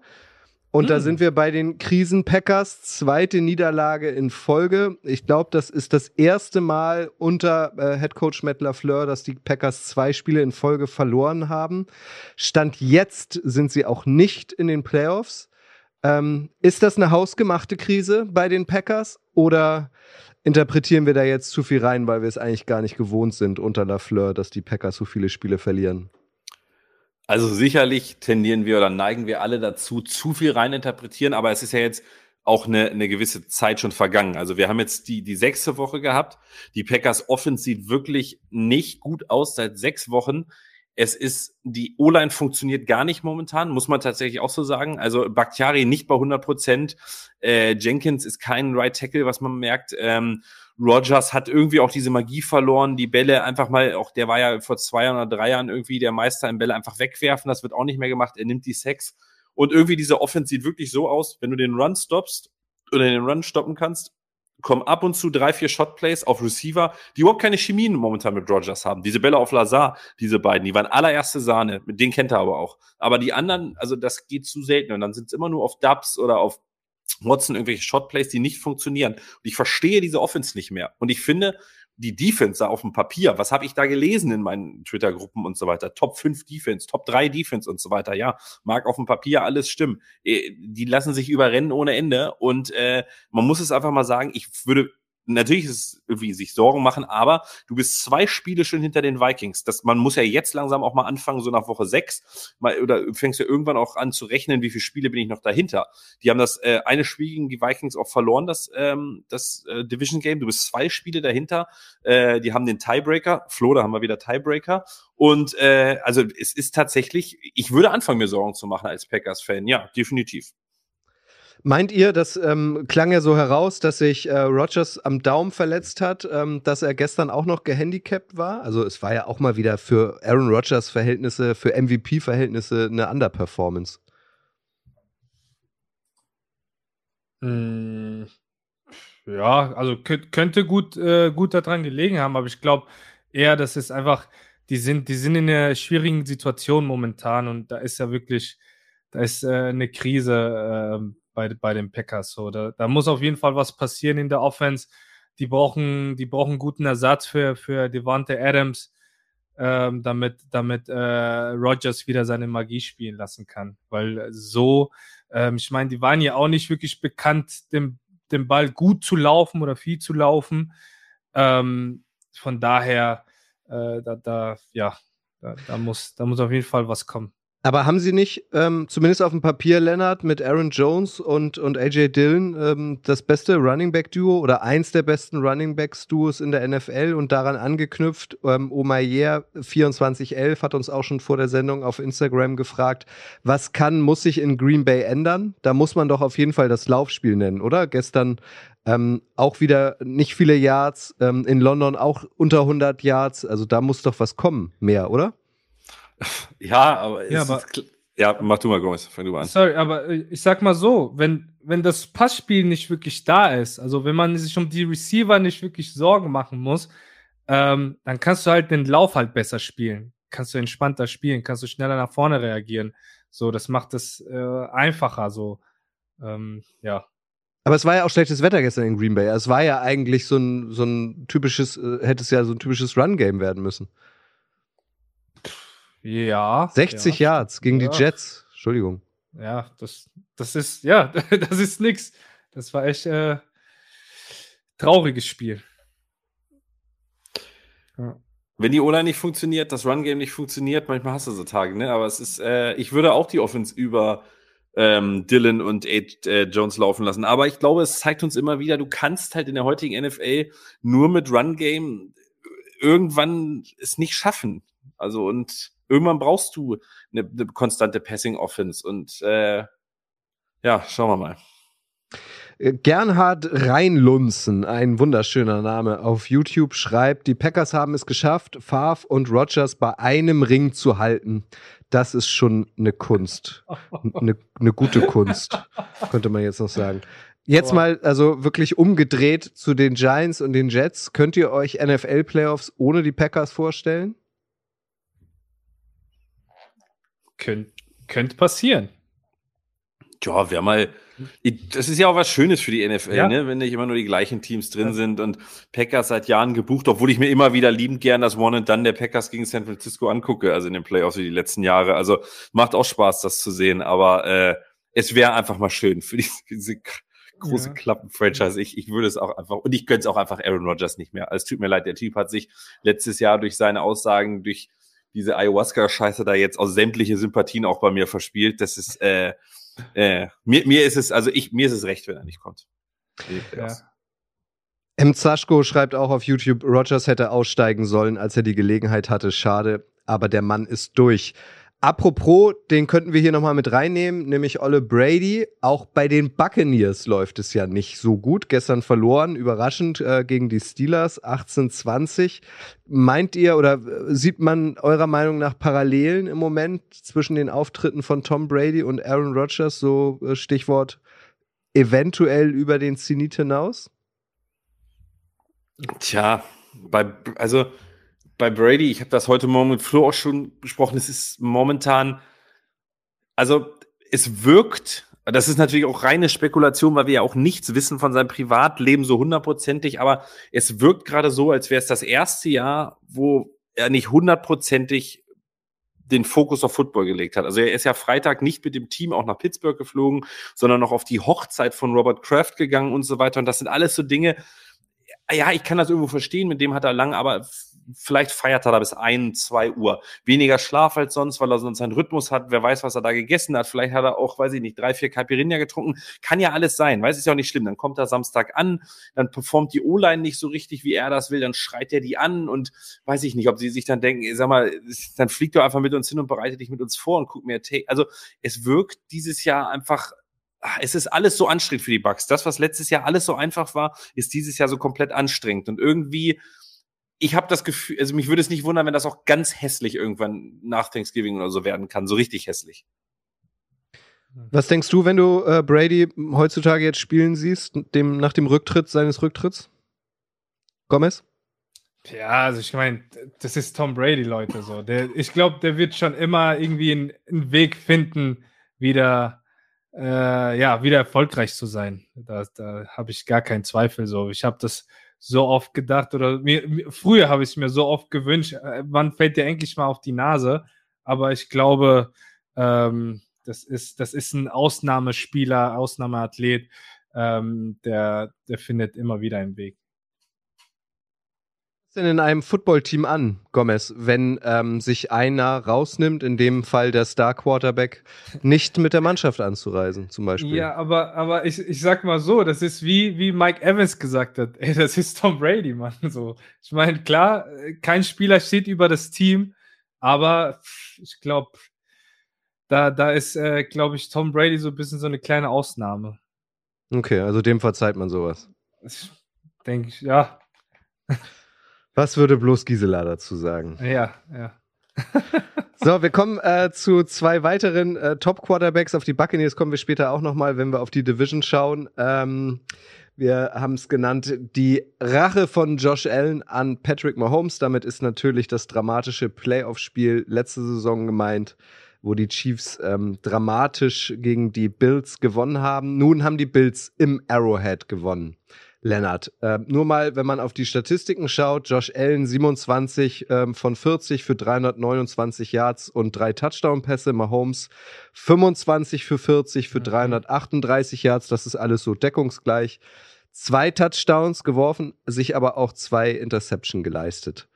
Und da Hm. sind wir bei den Krisen-Packers. Zweite Niederlage in Folge. Ich glaube, das ist das erste Mal unter äh, Headcoach Matt LaFleur, dass die Packers zwei Spiele in Folge verloren haben. Stand jetzt sind sie auch nicht in den Playoffs. Ähm, ist das eine hausgemachte Krise bei den Packers oder interpretieren wir da jetzt zu viel rein, weil wir es eigentlich gar nicht gewohnt sind unter LaFleur, dass die Packers so viele Spiele verlieren? Also sicherlich tendieren wir oder neigen wir alle dazu, zu viel reininterpretieren, aber es ist ja jetzt auch eine, eine gewisse Zeit schon vergangen. Also wir haben jetzt die, die sechste Woche gehabt. Die Packers Offense sieht wirklich nicht gut aus seit sechs Wochen. Es ist, die O-Line funktioniert gar nicht momentan, muss man tatsächlich auch so sagen. Also Bakhtiari nicht bei 100 Prozent. Äh, Jenkins ist kein Right Tackle, was man merkt. Ähm, Rogers hat irgendwie auch diese Magie verloren, die Bälle einfach mal, auch der war ja vor zwei oder drei Jahren irgendwie der Meister im Bälle einfach wegwerfen. Das wird auch nicht mehr gemacht. Er nimmt die Sex. Und irgendwie diese Offense sieht wirklich so aus, wenn du den Run stoppst oder den Run stoppen kannst, kommen ab und zu drei, vier Shotplays auf Receiver, die überhaupt keine Chemien momentan mit Rogers haben. Diese Bälle auf Lazar, diese beiden, die waren allererste Sahne. Mit denen kennt er aber auch. Aber die anderen, also das geht zu selten. Und dann sind es immer nur auf Dubs oder auf Watson irgendwelche Shotplays, die nicht funktionieren. Und ich verstehe diese Offense nicht mehr. Und ich finde, die Defense da auf dem Papier, was habe ich da gelesen in meinen Twitter-Gruppen und so weiter? Top 5 Defense, Top 3 Defense und so weiter. Ja, mag auf dem Papier alles stimmen. Äh, Die lassen sich überrennen ohne Ende. Und äh, man muss es einfach mal sagen, ich würde natürlich ist es irgendwie sich Sorgen machen, aber du bist zwei Spiele schon hinter den Vikings. Das, man muss ja jetzt langsam auch mal anfangen, so nach Woche sechs, mal, oder fängst du irgendwann auch an zu rechnen, wie viele Spiele bin ich noch dahinter. Die haben das äh, eine Spiel gegen die Vikings auch verloren, das, ähm, das äh, Division Game. Du bist zwei Spiele dahinter. Äh, die haben den Tiebreaker. Flo, da haben wir wieder Tiebreaker. Und äh, also es ist tatsächlich, ich würde anfangen, mir Sorgen zu machen als Packers-Fan. Ja, definitiv. Meint ihr, das ähm, klang ja so heraus, dass sich äh, Rogers am Daumen verletzt hat, ähm, dass er gestern auch noch gehandicapt war? Also es war ja auch mal wieder für Aaron Rodgers Verhältnisse, für MVP-Verhältnisse eine Underperformance. Hm, Ja, also könnt, könnte gut, äh, gut daran gelegen haben, aber ich glaube eher, dass es einfach, die sind, die sind in einer schwierigen Situation momentan und da ist ja wirklich, da ist äh, eine Krise äh, bei, bei den Packers. So. Da, da muss auf jeden Fall was passieren in der Offense. Die brauchen, die brauchen guten Ersatz für, für Devante Adams, ähm, damit, damit äh, Rogers wieder seine Magie spielen lassen kann. Weil so, ähm, ich meine, die waren ja auch nicht wirklich bekannt, dem, dem Ball gut zu laufen oder viel zu laufen. Ähm, von daher, äh, da, da, ja, da, da, muss, da muss auf jeden Fall was kommen. Aber haben sie nicht, ähm, zumindest auf dem Papier, Leonard, mit Aaron Jones und, und AJ Dillon ähm, das beste Running Back-Duo oder eins der besten Running Backs-Duos in der NFL und daran angeknüpft, ähm, Omayer 2411 hat uns auch schon vor der Sendung auf Instagram gefragt, was kann, muss sich in Green Bay ändern? Da muss man doch auf jeden Fall das Laufspiel nennen, oder? Gestern ähm, auch wieder nicht viele Yards, ähm, in London auch unter 100 Yards, also da muss doch was kommen, mehr, oder? Ja, aber, Ja, aber- ist ja, mach du mal, Gomez, fang du mal an. Sorry, aber äh, ich sag mal so, wenn, wenn das Passspiel nicht wirklich da ist, also wenn man sich um die Receiver nicht wirklich Sorgen machen muss, ähm, dann kannst du halt den Lauf halt besser spielen. Kannst du entspannter spielen, kannst du schneller nach vorne reagieren. So, das macht es äh, einfacher, so. Ähm, ja. Aber es war ja auch schlechtes Wetter gestern in Green Bay. Es war ja eigentlich so ein, so ein typisches, äh, hätte es ja so ein typisches Run-Game werden müssen. Ja. 60 ja, Yards gegen Ja. die Jets. Entschuldigung. Ja, das, das ist, ja, das ist nix. Das war echt äh, trauriges Spiel. Ja. Wenn die O-Line nicht funktioniert, das Run-Game nicht funktioniert, manchmal hast du so Tage, ne? Aber es ist, äh, ich würde auch die Offense über ähm, Dylan und Ed, äh, Jones laufen lassen. Aber ich glaube, es zeigt uns immer wieder, du kannst halt in der heutigen NFL nur mit Run-Game irgendwann es nicht schaffen. Also und irgendwann brauchst du eine, eine konstante Passing-Offense. Und äh, ja, schauen wir mal. Gernhard Reinlunzen, ein wunderschöner Name auf YouTube, schreibt, die Packers haben es geschafft, Favre und Rogers bei einem Ring zu halten. Das ist schon eine Kunst. Eine, eine gute Kunst, könnte man jetzt noch sagen. Jetzt mal, also wirklich umgedreht zu den Giants und den Jets. Könnt ihr euch NFL-Playoffs ohne die Packers vorstellen? Könnt, könnte passieren. Ja, wäre mal. Das ist ja auch was Schönes für die NFL, ja. ne? wenn nicht immer nur die gleichen Teams drin ja. sind und Packers seit Jahren gebucht, obwohl ich mir immer wieder liebend gern das One and Done der Packers gegen San Francisco angucke, also in den Playoffs wie die letzten Jahre. Also macht auch Spaß, das zu sehen, aber äh, es wäre einfach mal schön für diese, diese große ja. Klappen-Franchise. Ich, ich würde es auch einfach, und ich gönnte es auch einfach Aaron Rodgers nicht mehr. Also, es tut mir leid, der Typ hat sich letztes Jahr durch seine Aussagen, durch diese Ayahuasca-Scheiße da jetzt aus sämtliche Sympathien auch bei mir verspielt. Das ist, äh, äh, mir, mir ist es, also ich, mir ist es recht, wenn er nicht kommt. Ja. M. Zaschko schreibt auch auf YouTube, Rogers hätte aussteigen sollen, als er die Gelegenheit hatte. Schade, aber der Mann ist durch. Apropos, den könnten wir hier nochmal mit reinnehmen, nämlich Olle Brady. Auch bei den Buccaneers läuft es ja nicht so gut. Gestern verloren, überraschend äh, gegen die Steelers, 18-20. Meint ihr oder äh, sieht man eurer Meinung nach Parallelen im Moment zwischen den Auftritten von Tom Brady und Aaron Rodgers? So äh, Stichwort eventuell über den Zenit hinaus? Tja, bei, also bei Brady, ich habe das heute Morgen mit Flo auch schon besprochen, es ist momentan, also es wirkt, das ist natürlich auch reine Spekulation, weil wir ja auch nichts wissen von seinem Privatleben so hundertprozentig, aber es wirkt gerade so, als wäre es das erste Jahr, wo er nicht hundertprozentig den Fokus auf Football gelegt hat. Also er ist ja Freitag nicht mit dem Team auch nach Pittsburgh geflogen, sondern noch auf die Hochzeit von Robert Kraft gegangen und so weiter. Und das sind alles so Dinge, ja, ich kann das irgendwo verstehen, mit dem hat er lang, aber vielleicht feiert er da bis ein, zwei Uhr. Weniger Schlaf als sonst, weil er sonst seinen Rhythmus hat. Wer weiß, was er da gegessen hat. Vielleicht hat er auch, weiß ich nicht, drei, vier Caipirinha getrunken. Kann ja alles sein. Weiß, ist ja auch nicht schlimm. Dann kommt er Samstag an, dann performt die O-Line nicht so richtig, wie er das will. Dann schreit er die an und weiß ich nicht, ob sie sich dann denken, sag mal, dann fliegt er einfach mit uns hin und bereitet dich mit uns vor und guckt mir. Also es wirkt dieses Jahr einfach Ah, es ist alles so anstrengend für die Bugs. Das, was letztes Jahr alles so einfach war, ist dieses Jahr so komplett anstrengend. Und irgendwie, ich habe das Gefühl, also mich würde es nicht wundern, wenn das auch ganz hässlich irgendwann nach Thanksgiving oder so werden kann. So richtig hässlich. Was denkst du, wenn du äh, Brady heutzutage jetzt spielen siehst, dem, nach dem Rücktritt seines Rücktritts? Gomez? Ja, also ich meine, das ist Tom Brady, Leute. So. Der, ich glaube, der wird schon immer irgendwie einen, einen Weg finden, wieder äh, ja, wieder erfolgreich zu sein. Da, da habe ich gar keinen Zweifel so. Ich habe das so oft gedacht oder mir, früher habe ich es mir so oft gewünscht, äh, wann fällt der endlich mal auf die Nase? Aber ich glaube, ähm, das ist, das ist ein Ausnahmespieler, Ausnahmeathlet, ähm, der, der findet immer wieder einen Weg denn in einem Footballteam an, Gomez, wenn ähm, sich einer rausnimmt, in dem Fall der Star Quarterback, nicht mit der Mannschaft anzureisen, zum Beispiel? Ja, aber, aber ich, ich sag mal so, das ist wie, wie Mike Evans gesagt hat, ey, das ist Tom Brady, Mann. So. Ich meine, klar, kein Spieler steht über das Team, aber ich glaube, da, da ist, äh, glaube ich, Tom Brady so ein bisschen so eine kleine Ausnahme. Okay, also dem verzeiht man sowas. Denke ich, ja. Was würde bloß Gisela dazu sagen? Ja, ja. so, wir kommen äh, zu zwei weiteren äh, Top-Quarterbacks. Auf die Buccaneers kommen wir später auch nochmal, wenn wir auf die Division schauen. Ähm, wir haben es genannt, die Rache von Josh Allen an Patrick Mahomes. Damit ist natürlich das dramatische Playoff-Spiel letzte Saison gemeint, wo die Chiefs ähm, dramatisch gegen die Bills gewonnen haben. Nun haben die Bills im Arrowhead gewonnen. Lennart. Äh, nur mal, wenn man auf die Statistiken schaut, Josh Allen 27 ähm, von 40 für 329 Yards und drei Touchdown-Pässe, Mahomes 25 für 40 für 338 Yards, das ist alles so deckungsgleich. Zwei Touchdowns geworfen, sich aber auch zwei Interception geleistet.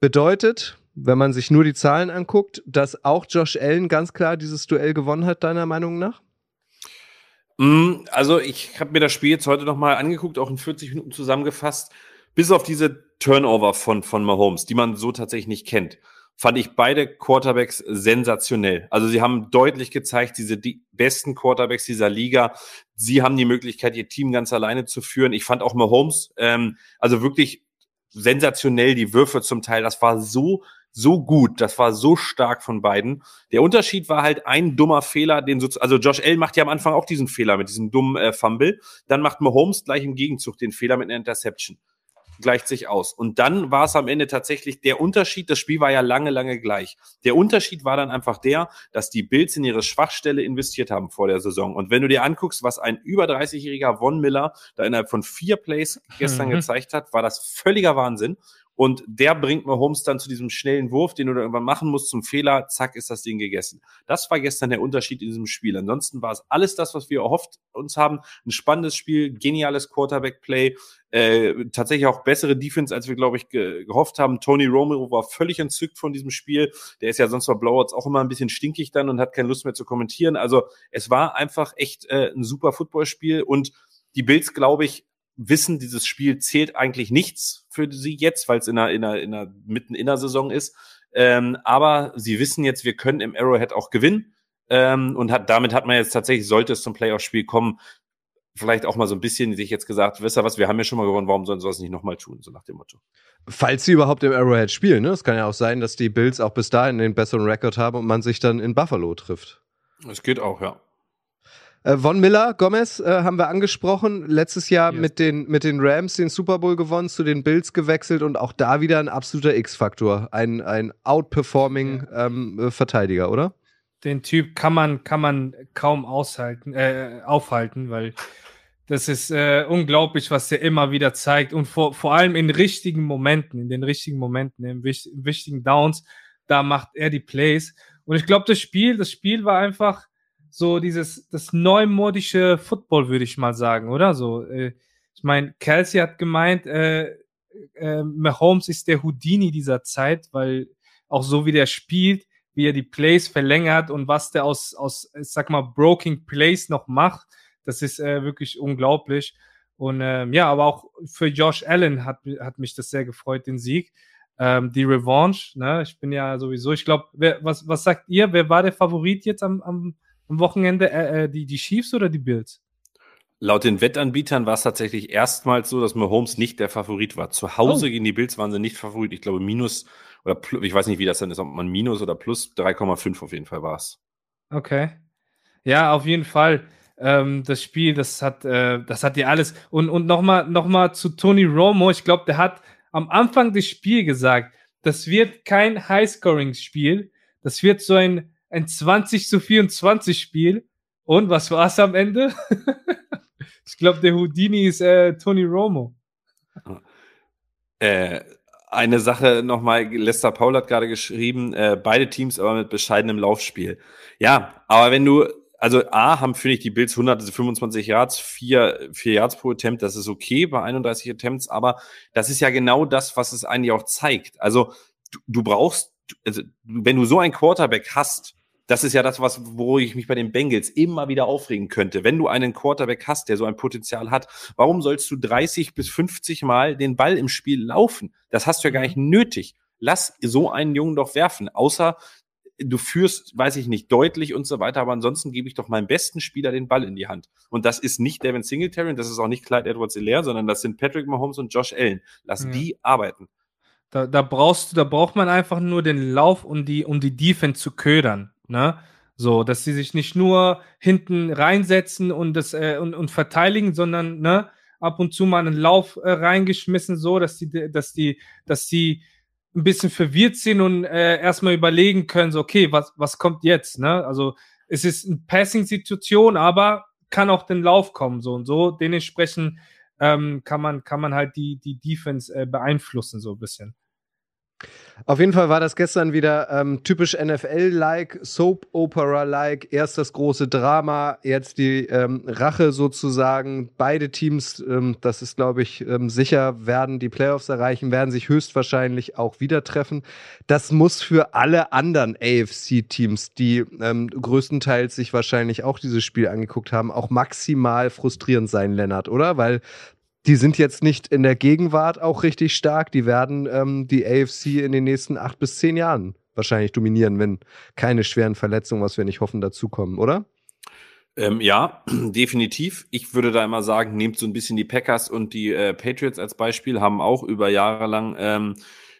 Bedeutet, wenn man sich nur die Zahlen anguckt, dass auch Josh Allen ganz klar dieses Duell gewonnen hat, deiner Meinung nach? Mm, also ich habe mir das Spiel jetzt heute nochmal angeguckt, auch in 40 Minuten zusammengefasst, bis auf diese Turnover von, von Mahomes, die man so tatsächlich nicht kennt. fand ich beide Quarterbacks sensationell. Also sie haben deutlich gezeigt, diese die besten Quarterbacks dieser Liga, sie haben die Möglichkeit, ihr Team ganz alleine zu führen. Ich fand auch Mahomes, ähm, also wirklich sensationell die Würfe zum Teil. Das war so so gut, das war so stark von beiden. Der Unterschied war halt ein dummer Fehler, den so, also Josh L macht ja am Anfang auch diesen Fehler mit diesem dummen äh, Fumble, dann macht Mahomes gleich im Gegenzug den Fehler mit einer Interception gleicht sich aus. Und dann war es am Ende tatsächlich der Unterschied, das Spiel war ja lange, lange gleich. Der Unterschied war dann einfach der, dass die Bills in ihre Schwachstelle investiert haben vor der Saison. Und wenn du dir anguckst, was ein über 30-jähriger Von Miller da innerhalb von vier Plays gestern mhm. gezeigt hat, war das völliger Wahnsinn. Und der bringt Mahomes dann zu diesem schnellen Wurf, den du irgendwann machen musst, zum Fehler, zack, ist das Ding gegessen. Das war gestern der Unterschied in diesem Spiel. Ansonsten war es alles das, was wir erhofft uns haben. Ein spannendes Spiel, geniales Quarterback-Play, äh, tatsächlich auch bessere Defense, als wir, glaube ich, ge gehofft haben. Tony Romero war völlig entzückt von diesem Spiel. Der ist ja sonst bei Blowouts auch immer ein bisschen stinkig dann und hat keine Lust mehr zu kommentieren. Also es war einfach echt äh, ein super Footballspiel und die Bills, glaube ich, wissen, dieses Spiel zählt eigentlich nichts für sie jetzt, weil es in einer, in einer, in einer mitten in der Saison ist. Ähm, aber sie wissen jetzt, wir können im Arrowhead auch gewinnen. Ähm, und hat, damit hat man jetzt tatsächlich, sollte es zum Playoff-Spiel kommen, vielleicht auch mal so ein bisschen sich jetzt gesagt, wisst ihr was, wir haben ja schon mal gewonnen, warum sollen sie das nicht nochmal tun, so nach dem Motto. Falls sie überhaupt im Arrowhead spielen, ne? Es kann ja auch sein, dass die Bills auch bis dahin den besseren Rekord haben und man sich dann in Buffalo trifft. Es geht auch, ja. Äh, Von Miller, Gomez äh, haben wir angesprochen. Letztes Jahr yes. mit, den, mit den Rams den Super Bowl gewonnen, zu den Bills gewechselt und auch da wieder ein absoluter X-Faktor. Ein, ein outperforming ja. ähm, äh, Verteidiger, oder? Den Typ kann man, kann man kaum aushalten, äh, aufhalten, weil das ist äh, unglaublich, was der immer wieder zeigt. Und vor, vor allem in richtigen Momenten, in den richtigen Momenten, in, wich in wichtigen Downs, da macht er die Plays. Und ich glaube, das Spiel, das Spiel war einfach so dieses, das neumodische Football, würde ich mal sagen, oder? So, äh, ich meine, Kelsey hat gemeint, äh, äh, Mahomes ist der Houdini dieser Zeit, weil auch so wie der spielt, wie er die Plays verlängert und was der aus, aus ich sag mal, Broken Plays noch macht, das ist äh, wirklich unglaublich. Und ähm, ja, aber auch für Josh Allen hat, hat mich das sehr gefreut, den Sieg. Ähm, die Revanche, ne? Ich bin ja sowieso, ich glaube, was, was sagt ihr? Wer war der Favorit jetzt am, am am Wochenende? Äh, äh, die, die Chiefs oder die Bills? Laut den Wettanbietern war es tatsächlich erstmals so, dass Mahomes nicht der Favorit war. Zu Hause oh. gegen die Bills waren sie nicht Favorit. Ich glaube, minus oder plus, ich weiß nicht, wie das dann ist, ob man minus oder plus 3,5 auf jeden Fall war es. Okay. Ja, auf jeden Fall. Ähm, das Spiel, das hat, äh, das hat ja alles. Und, und nochmal noch mal zu Tony Romo. Ich glaube, der hat am Anfang des Spiels gesagt, das wird kein Highscoring-Spiel. Das wird so ein ein 20 zu 24 Spiel. Und was war es am Ende? ich glaube, der Houdini ist äh, Tony Romo. Äh, eine Sache nochmal, Lester Paul hat gerade geschrieben, äh, beide Teams aber mit bescheidenem Laufspiel. Ja, aber wenn du, also A, haben, finde ich, die Bills 125 Yards, 4, 4 Yards pro Attempt, das ist okay bei 31 Attempts, aber das ist ja genau das, was es eigentlich auch zeigt. Also du, du brauchst, also, wenn du so einen Quarterback hast, das ist ja das, was, wo ich mich bei den Bengals immer wieder aufregen könnte. Wenn du einen Quarterback hast, der so ein Potenzial hat, warum sollst du 30 bis 50 Mal den Ball im Spiel laufen? Das hast du ja gar nicht nötig. Lass so einen Jungen doch werfen. Außer du führst, weiß ich nicht, deutlich und so weiter, aber ansonsten gebe ich doch meinem besten Spieler den Ball in die Hand. Und das ist nicht Devin Singletary und das ist auch nicht Clyde Edwards Hilaire, sondern das sind Patrick Mahomes und Josh Allen. Lass ja. die arbeiten. Da, da brauchst du, da braucht man einfach nur den Lauf, um die, um die Defense zu ködern. Ne? So, dass sie sich nicht nur hinten reinsetzen und das äh, und, und verteidigen, sondern ne, ab und zu mal einen Lauf äh, reingeschmissen, so dass die, dass die, dass die ein bisschen verwirrt sind und äh, erstmal überlegen können, so, okay, was, was kommt jetzt? Ne? Also es ist eine Passing-Situation, aber kann auch den Lauf kommen, so und so. Dementsprechend ähm, kann man, kann man halt die, die Defense äh, beeinflussen, so ein bisschen. Auf jeden Fall war das gestern wieder ähm, typisch NFL-like, Soap-Opera-like. Erst das große Drama, jetzt die ähm, Rache sozusagen. Beide Teams, ähm, das ist glaube ich ähm, sicher, werden die Playoffs erreichen, werden sich höchstwahrscheinlich auch wieder treffen. Das muss für alle anderen AFC-Teams, die ähm, größtenteils sich wahrscheinlich auch dieses Spiel angeguckt haben, auch maximal frustrierend sein, Lennart, oder? Weil die sind jetzt nicht in der Gegenwart auch richtig stark. Die werden ähm, die AFC in den nächsten acht bis zehn Jahren wahrscheinlich dominieren, wenn keine schweren Verletzungen, was wir nicht hoffen, dazukommen, oder? Ähm, ja, definitiv. Ich würde da immer sagen, nehmt so ein bisschen die Packers und die äh, Patriots als Beispiel, haben auch über Jahre lang ähm,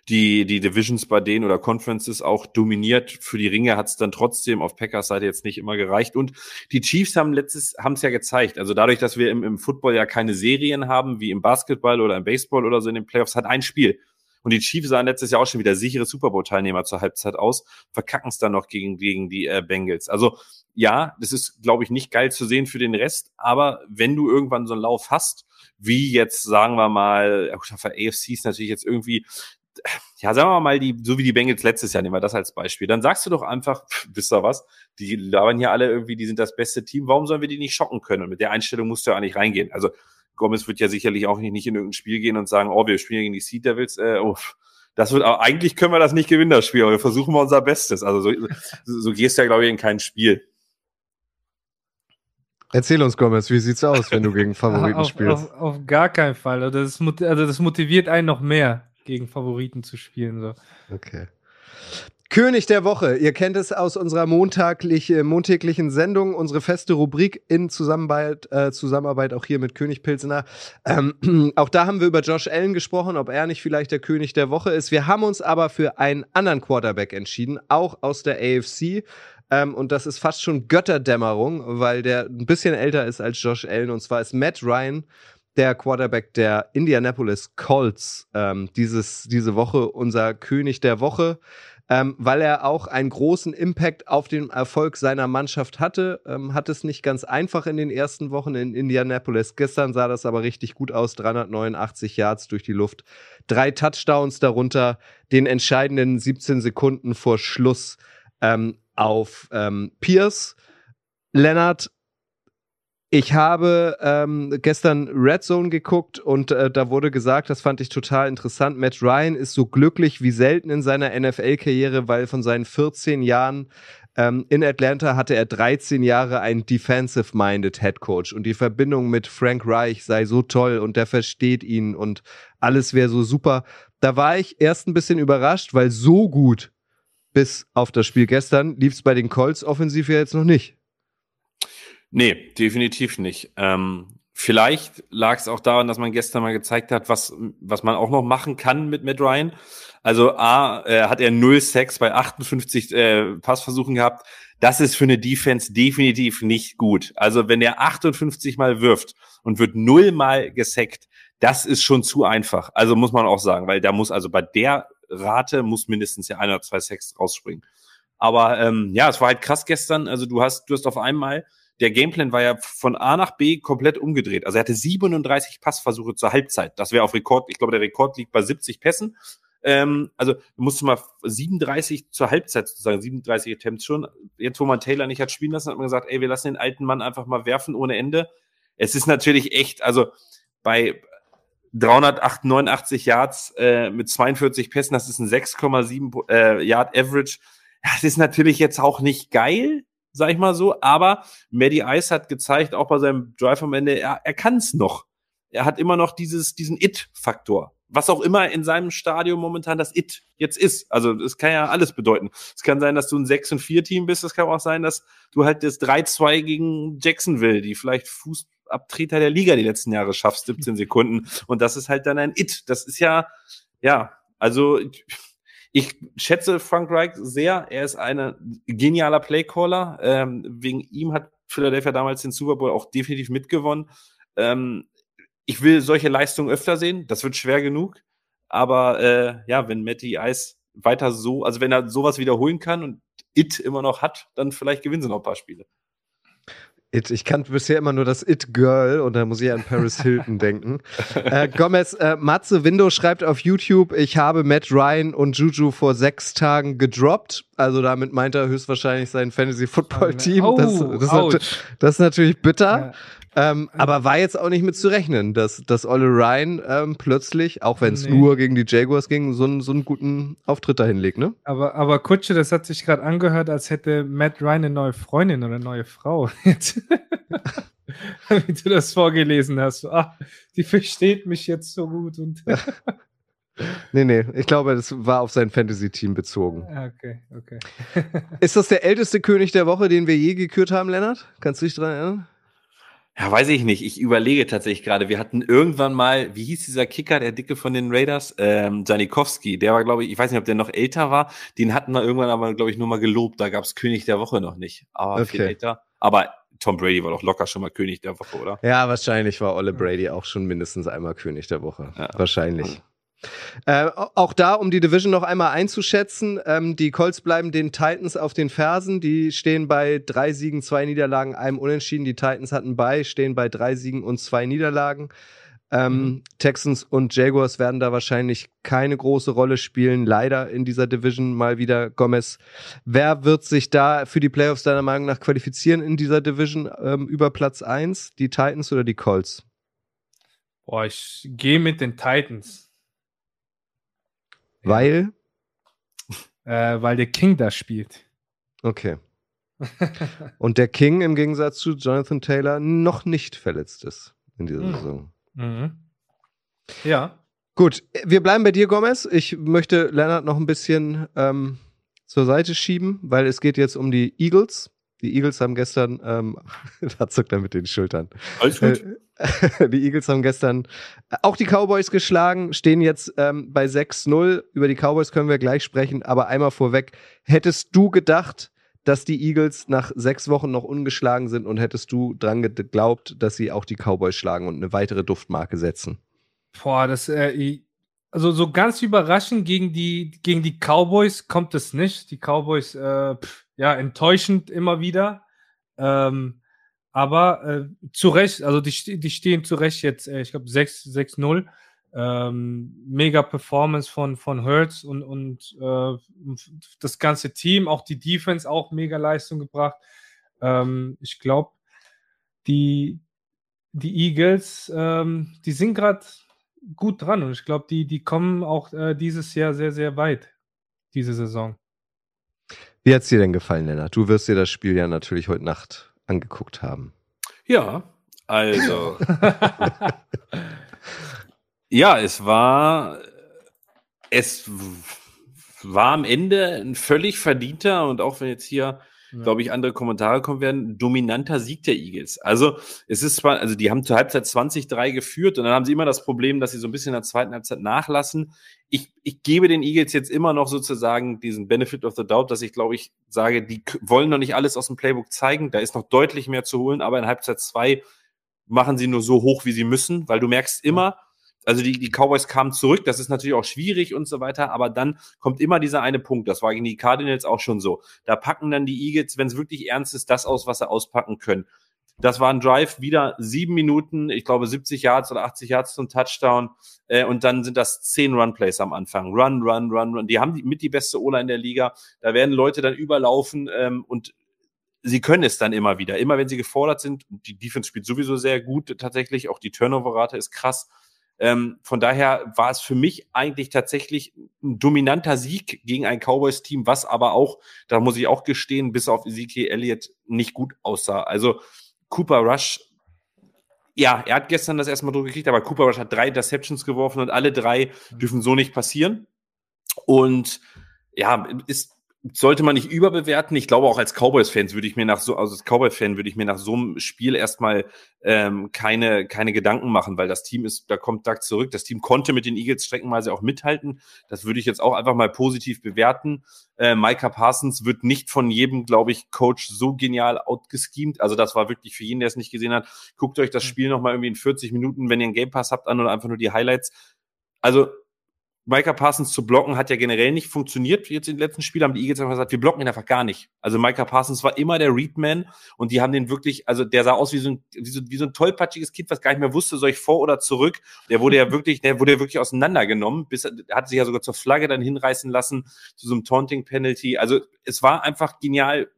die, die Divisions bei denen oder Conferences auch dominiert. Für die Ringe hat es dann trotzdem auf Packers Seite jetzt nicht immer gereicht. Und die Chiefs haben letztes, haben es ja gezeigt. Also dadurch, dass wir im, im Football ja keine Serien haben, wie im Basketball oder im Baseball oder so in den Playoffs, hat ein Spiel. Und die Chiefs sahen letztes Jahr auch schon wieder sichere Super Bowl-Teilnehmer zur Halbzeit aus, verkacken es dann noch gegen, gegen die äh, Bengals. Also ja, das ist, glaube ich, nicht geil zu sehen für den Rest, aber wenn du irgendwann so einen Lauf hast, wie jetzt, sagen wir mal, für AFC ist natürlich jetzt irgendwie ja, sagen wir mal, die, so wie die Bengals letztes Jahr, nehmen wir das als Beispiel. Dann sagst du doch einfach, pff, wisst ihr was, die labern hier alle irgendwie, die sind das beste Team, warum sollen wir die nicht schocken können? Und mit der Einstellung musst du ja eigentlich reingehen. Also Gomez wird ja sicherlich auch nicht, nicht in irgendein Spiel gehen und sagen, oh, wir spielen gegen die Sea Devils, äh, oh, das wird, aber eigentlich können wir das nicht gewinnen, das Spiel, aber wir versuchen mal unser Bestes. Also so, so, so gehst du ja, glaube ich, in kein Spiel. Erzähl uns, Gomez, wie sieht's aus, wenn du gegen Favoriten auf, spielst? Auf, auf gar keinen Fall. Also das, also das motiviert einen noch mehr gegen Favoriten zu spielen. So. Okay. König der Woche. Ihr kennt es aus unserer montaglich, montäglichen Sendung, unsere feste Rubrik in Zusammenarbeit, äh, Zusammenarbeit auch hier mit König Pilsener. Ähm, auch da haben wir über Josh Allen gesprochen, ob er nicht vielleicht der König der Woche ist. Wir haben uns aber für einen anderen Quarterback entschieden, auch aus der AFC. Ähm, und das ist fast schon Götterdämmerung, weil der ein bisschen älter ist als Josh Allen. Und zwar ist Matt Ryan der Quarterback der Indianapolis Colts ähm, dieses, diese Woche unser König der Woche, ähm, weil er auch einen großen Impact auf den Erfolg seiner Mannschaft hatte. Ähm, hat es nicht ganz einfach in den ersten Wochen in Indianapolis. Gestern sah das aber richtig gut aus. 389 Yards durch die Luft. Drei Touchdowns darunter, den entscheidenden 17 Sekunden vor Schluss ähm, auf ähm, Pierce. Leonard ich habe ähm, gestern Red Zone geguckt und äh, da wurde gesagt, das fand ich total interessant. Matt Ryan ist so glücklich wie selten in seiner NFL-Karriere, weil von seinen 14 Jahren ähm, in Atlanta hatte er 13 Jahre einen defensive-minded Head Coach und die Verbindung mit Frank Reich sei so toll und der versteht ihn und alles wäre so super. Da war ich erst ein bisschen überrascht, weil so gut bis auf das Spiel gestern lief es bei den Colts offensiv ja jetzt noch nicht. Nee, definitiv nicht. Ähm, vielleicht lag es auch daran, dass man gestern mal gezeigt hat, was, was man auch noch machen kann mit Matt Ryan. Also A, äh, hat er null Sex bei 58 äh, Passversuchen gehabt. Das ist für eine Defense definitiv nicht gut. Also wenn er 58 mal wirft und wird null mal gesackt, das ist schon zu einfach. Also muss man auch sagen, weil da muss also bei der Rate muss mindestens ja ein oder zwei Sacks rausspringen. Aber ähm, ja, es war halt krass gestern. Also du hast, du hast auf einmal der Gameplan war ja von A nach B komplett umgedreht. Also er hatte 37 Passversuche zur Halbzeit. Das wäre auf Rekord, ich glaube, der Rekord liegt bei 70 Pässen. Ähm, also du musst mal 37 zur Halbzeit sozusagen, 37 Attempts schon. Jetzt, wo man Taylor nicht hat spielen lassen, hat man gesagt, ey, wir lassen den alten Mann einfach mal werfen ohne Ende. Es ist natürlich echt, also bei 389 Yards äh, mit 42 Pässen, das ist ein 6,7 äh, Yard Average. Das ist natürlich jetzt auch nicht geil, sag ich mal so. Aber Maddie Ice hat gezeigt, auch bei seinem Drive am Ende, er, er kann es noch. Er hat immer noch dieses, diesen It-Faktor. Was auch immer in seinem Stadion momentan das It jetzt ist. Also es kann ja alles bedeuten. Es kann sein, dass du ein 6 und 4 Team bist. Es kann auch sein, dass du halt das 3-2 gegen Jacksonville, die vielleicht Fußabtreter der Liga die letzten Jahre schaffst, 17 Sekunden. Und das ist halt dann ein It. Das ist ja, ja, also ich schätze Frank Reich sehr. Er ist ein genialer Playcaller. Ähm, wegen ihm hat Philadelphia damals den Super Bowl auch definitiv mitgewonnen. Ähm, ich will solche Leistungen öfter sehen. Das wird schwer genug. Aber äh, ja, wenn Matty Ice weiter so, also wenn er sowas wiederholen kann und It immer noch hat, dann vielleicht gewinnen sie noch ein paar Spiele. It, ich kannte bisher immer nur das It-Girl und da muss ich an Paris Hilton denken. Äh, Gomez, äh, Matze Window schreibt auf YouTube, ich habe Matt Ryan und Juju vor sechs Tagen gedroppt. Also damit meint er höchstwahrscheinlich sein Fantasy-Football-Team. Oh, das, das, das, ist natürlich bitter. Ja. Ähm, aber war jetzt auch nicht mit zu rechnen, dass, dass Olle Ryan ähm, plötzlich, auch wenn es Nee. nur gegen die Jaguars ging, so, einen- so einen guten Auftritt da hinlegt, ne? Aber, aber Kutsche, das hat sich gerade angehört, als hätte Matt Ryan eine neue Freundin oder eine neue Frau. Wie du das vorgelesen hast. Ah, die versteht mich jetzt so gut. Und Nee, nee, ich glaube, das war auf sein Fantasy-Team bezogen. Ah, Okay, okay. Ist das der älteste König der Woche, den wir je gekürt haben, Lennart? Kannst du dich dran erinnern? Ja, weiß ich nicht. Ich überlege tatsächlich gerade. Wir hatten irgendwann mal, wie hieß dieser Kicker, der Dicke von den Raiders? Ähm, Janikowski. Der war, glaube ich, ich weiß nicht, ob der noch älter war. Den hatten wir irgendwann aber, glaube ich, nur mal gelobt. Da gab's König der Woche noch nicht. Aber viel Okay. älter. Aber Tom Brady war doch locker schon mal König der Woche, oder? Ja, wahrscheinlich war Olle Brady auch schon mindestens einmal König der Woche. Ja. Wahrscheinlich. Äh, auch da, um die Division noch einmal einzuschätzen, ähm, die Colts bleiben den Titans auf den Fersen. Die stehen bei drei Siegen, zwei Niederlagen, einem Unentschieden. Die Titans hatten bei, stehen bei drei Siegen und zwei Niederlagen. Ähm, Texans und Jaguars werden da wahrscheinlich keine große Rolle spielen. Leider in dieser Division mal wieder Gomez. Wer wird sich da für die Playoffs deiner Meinung nach qualifizieren in dieser Division ähm, über Platz eins? Die Titans oder die Colts? Boah, ich gehe mit den Titans, Weil? äh, weil der King da spielt. Okay. Und der King im Gegensatz zu Jonathan Taylor noch nicht verletzt ist in dieser Hm. Saison. Mhm. Ja. Gut, wir bleiben bei dir, Gomez. Ich möchte Leonard noch ein bisschen ähm, zur Seite schieben, weil es geht jetzt um die Eagles. Die Eagles haben gestern, ähm, da zuckt er mit den Schultern. Alles gut. Äh, die Eagles haben gestern äh, auch die Cowboys geschlagen, stehen jetzt ähm, bei 6-0. Über die Cowboys können wir gleich sprechen, aber einmal vorweg. Hättest du gedacht, dass die Eagles nach sechs Wochen noch ungeschlagen sind und hättest du dran geglaubt, dass sie auch die Cowboys schlagen und eine weitere Duftmarke setzen? Boah, das, äh, also so ganz überraschend gegen die, gegen die Cowboys kommt es nicht. Die Cowboys, äh, pff, ja, enttäuschend immer wieder. Ähm, aber äh, zu Recht, also die, die stehen zu Recht jetzt, äh, ich glaube, 6-0. Ähm, mega Performance von, von Hurts und, und äh, das ganze Team, auch die Defense, auch mega Leistung gebracht. Ähm, ich glaube, die, die Eagles, ähm, die sind gerade gut dran und ich glaube, die, die kommen auch äh, dieses Jahr sehr, sehr weit, diese Saison. Wie hat's dir denn gefallen, Lennart? Du wirst dir das Spiel ja natürlich heute Nacht angeguckt haben. Ja, also. ja, es war, es war am Ende ein völlig verdienter und auch wenn jetzt hier, glaube ich, andere Kommentare kommen werden, dominanter Sieg der Eagles. Also es ist zwar, also die haben zur Halbzeit 20-3 geführt und dann haben sie immer das Problem, dass sie so ein bisschen in der zweiten Halbzeit nachlassen. Ich, ich gebe den Eagles jetzt immer noch sozusagen diesen Benefit of the Doubt, dass ich glaube ich sage, die wollen noch nicht alles aus dem Playbook zeigen. Da ist noch deutlich mehr zu holen, aber in Halbzeit zwei machen sie nur so hoch, wie sie müssen, weil du merkst immer, also die, die Cowboys kamen zurück, das ist natürlich auch schwierig und so weiter, aber dann kommt immer dieser eine Punkt, das war gegen die Cardinals auch schon so. Da packen dann die Eagles, wenn es wirklich ernst ist, das aus, was sie auspacken können. Das war ein Drive, wieder sieben Minuten, ich glaube 70 Yards oder 80 Yards zum Touchdown äh, und dann sind das zehn Run-Plays am Anfang. Run, run, run, run. Die haben die, mit die beste Ola in der Liga. Da werden Leute dann überlaufen ähm, und sie können es dann immer wieder. Immer wenn sie gefordert sind, die Defense spielt sowieso sehr gut tatsächlich, auch die Turnover-Rate ist krass. Ähm, von daher war es für mich eigentlich tatsächlich ein dominanter Sieg gegen ein Cowboys-Team, was aber auch, da muss ich auch gestehen, bis auf Ezekiel Elliott nicht gut aussah. Also Cooper Rush, ja, er hat gestern das erstmal durchgekriegt, aber Cooper Rush hat drei Interceptions geworfen und alle drei dürfen so nicht passieren. Und ja, ist sollte man nicht überbewerten. Ich glaube, auch als Cowboys-Fans würde ich mir nach so, also als Cowboys-Fan würde ich mir nach so einem Spiel erstmal ähm, keine, keine Gedanken machen, weil das Team ist, da kommt Doug zurück. Das Team konnte mit den Eagles streckenweise auch mithalten. Das würde ich jetzt auch einfach mal positiv bewerten. Äh, Micah Parsons wird nicht von jedem, glaube ich, Coach so genial outgeschemt. Also das war wirklich für jeden, der es nicht gesehen hat. Guckt euch das Spiel nochmal irgendwie in 40 Minuten, wenn ihr einen Game Pass habt, an oder einfach nur die Highlights. Also Micah Parsons zu blocken hat ja generell nicht funktioniert. Jetzt in den letzten Spielen haben die Eagles einfach gesagt, wir blocken ihn einfach gar nicht. Also Micah Parsons war immer der Readman und die haben den wirklich, also der sah aus wie so ein, wie so, wie so ein tollpatschiges Kind, was gar nicht mehr wusste, soll ich vor oder zurück. Der wurde ja wirklich, der wurde ja wirklich auseinandergenommen, bis er hat sich ja sogar zur Flagge dann hinreißen lassen, zu so einem Taunting Penalty. Also es war einfach genial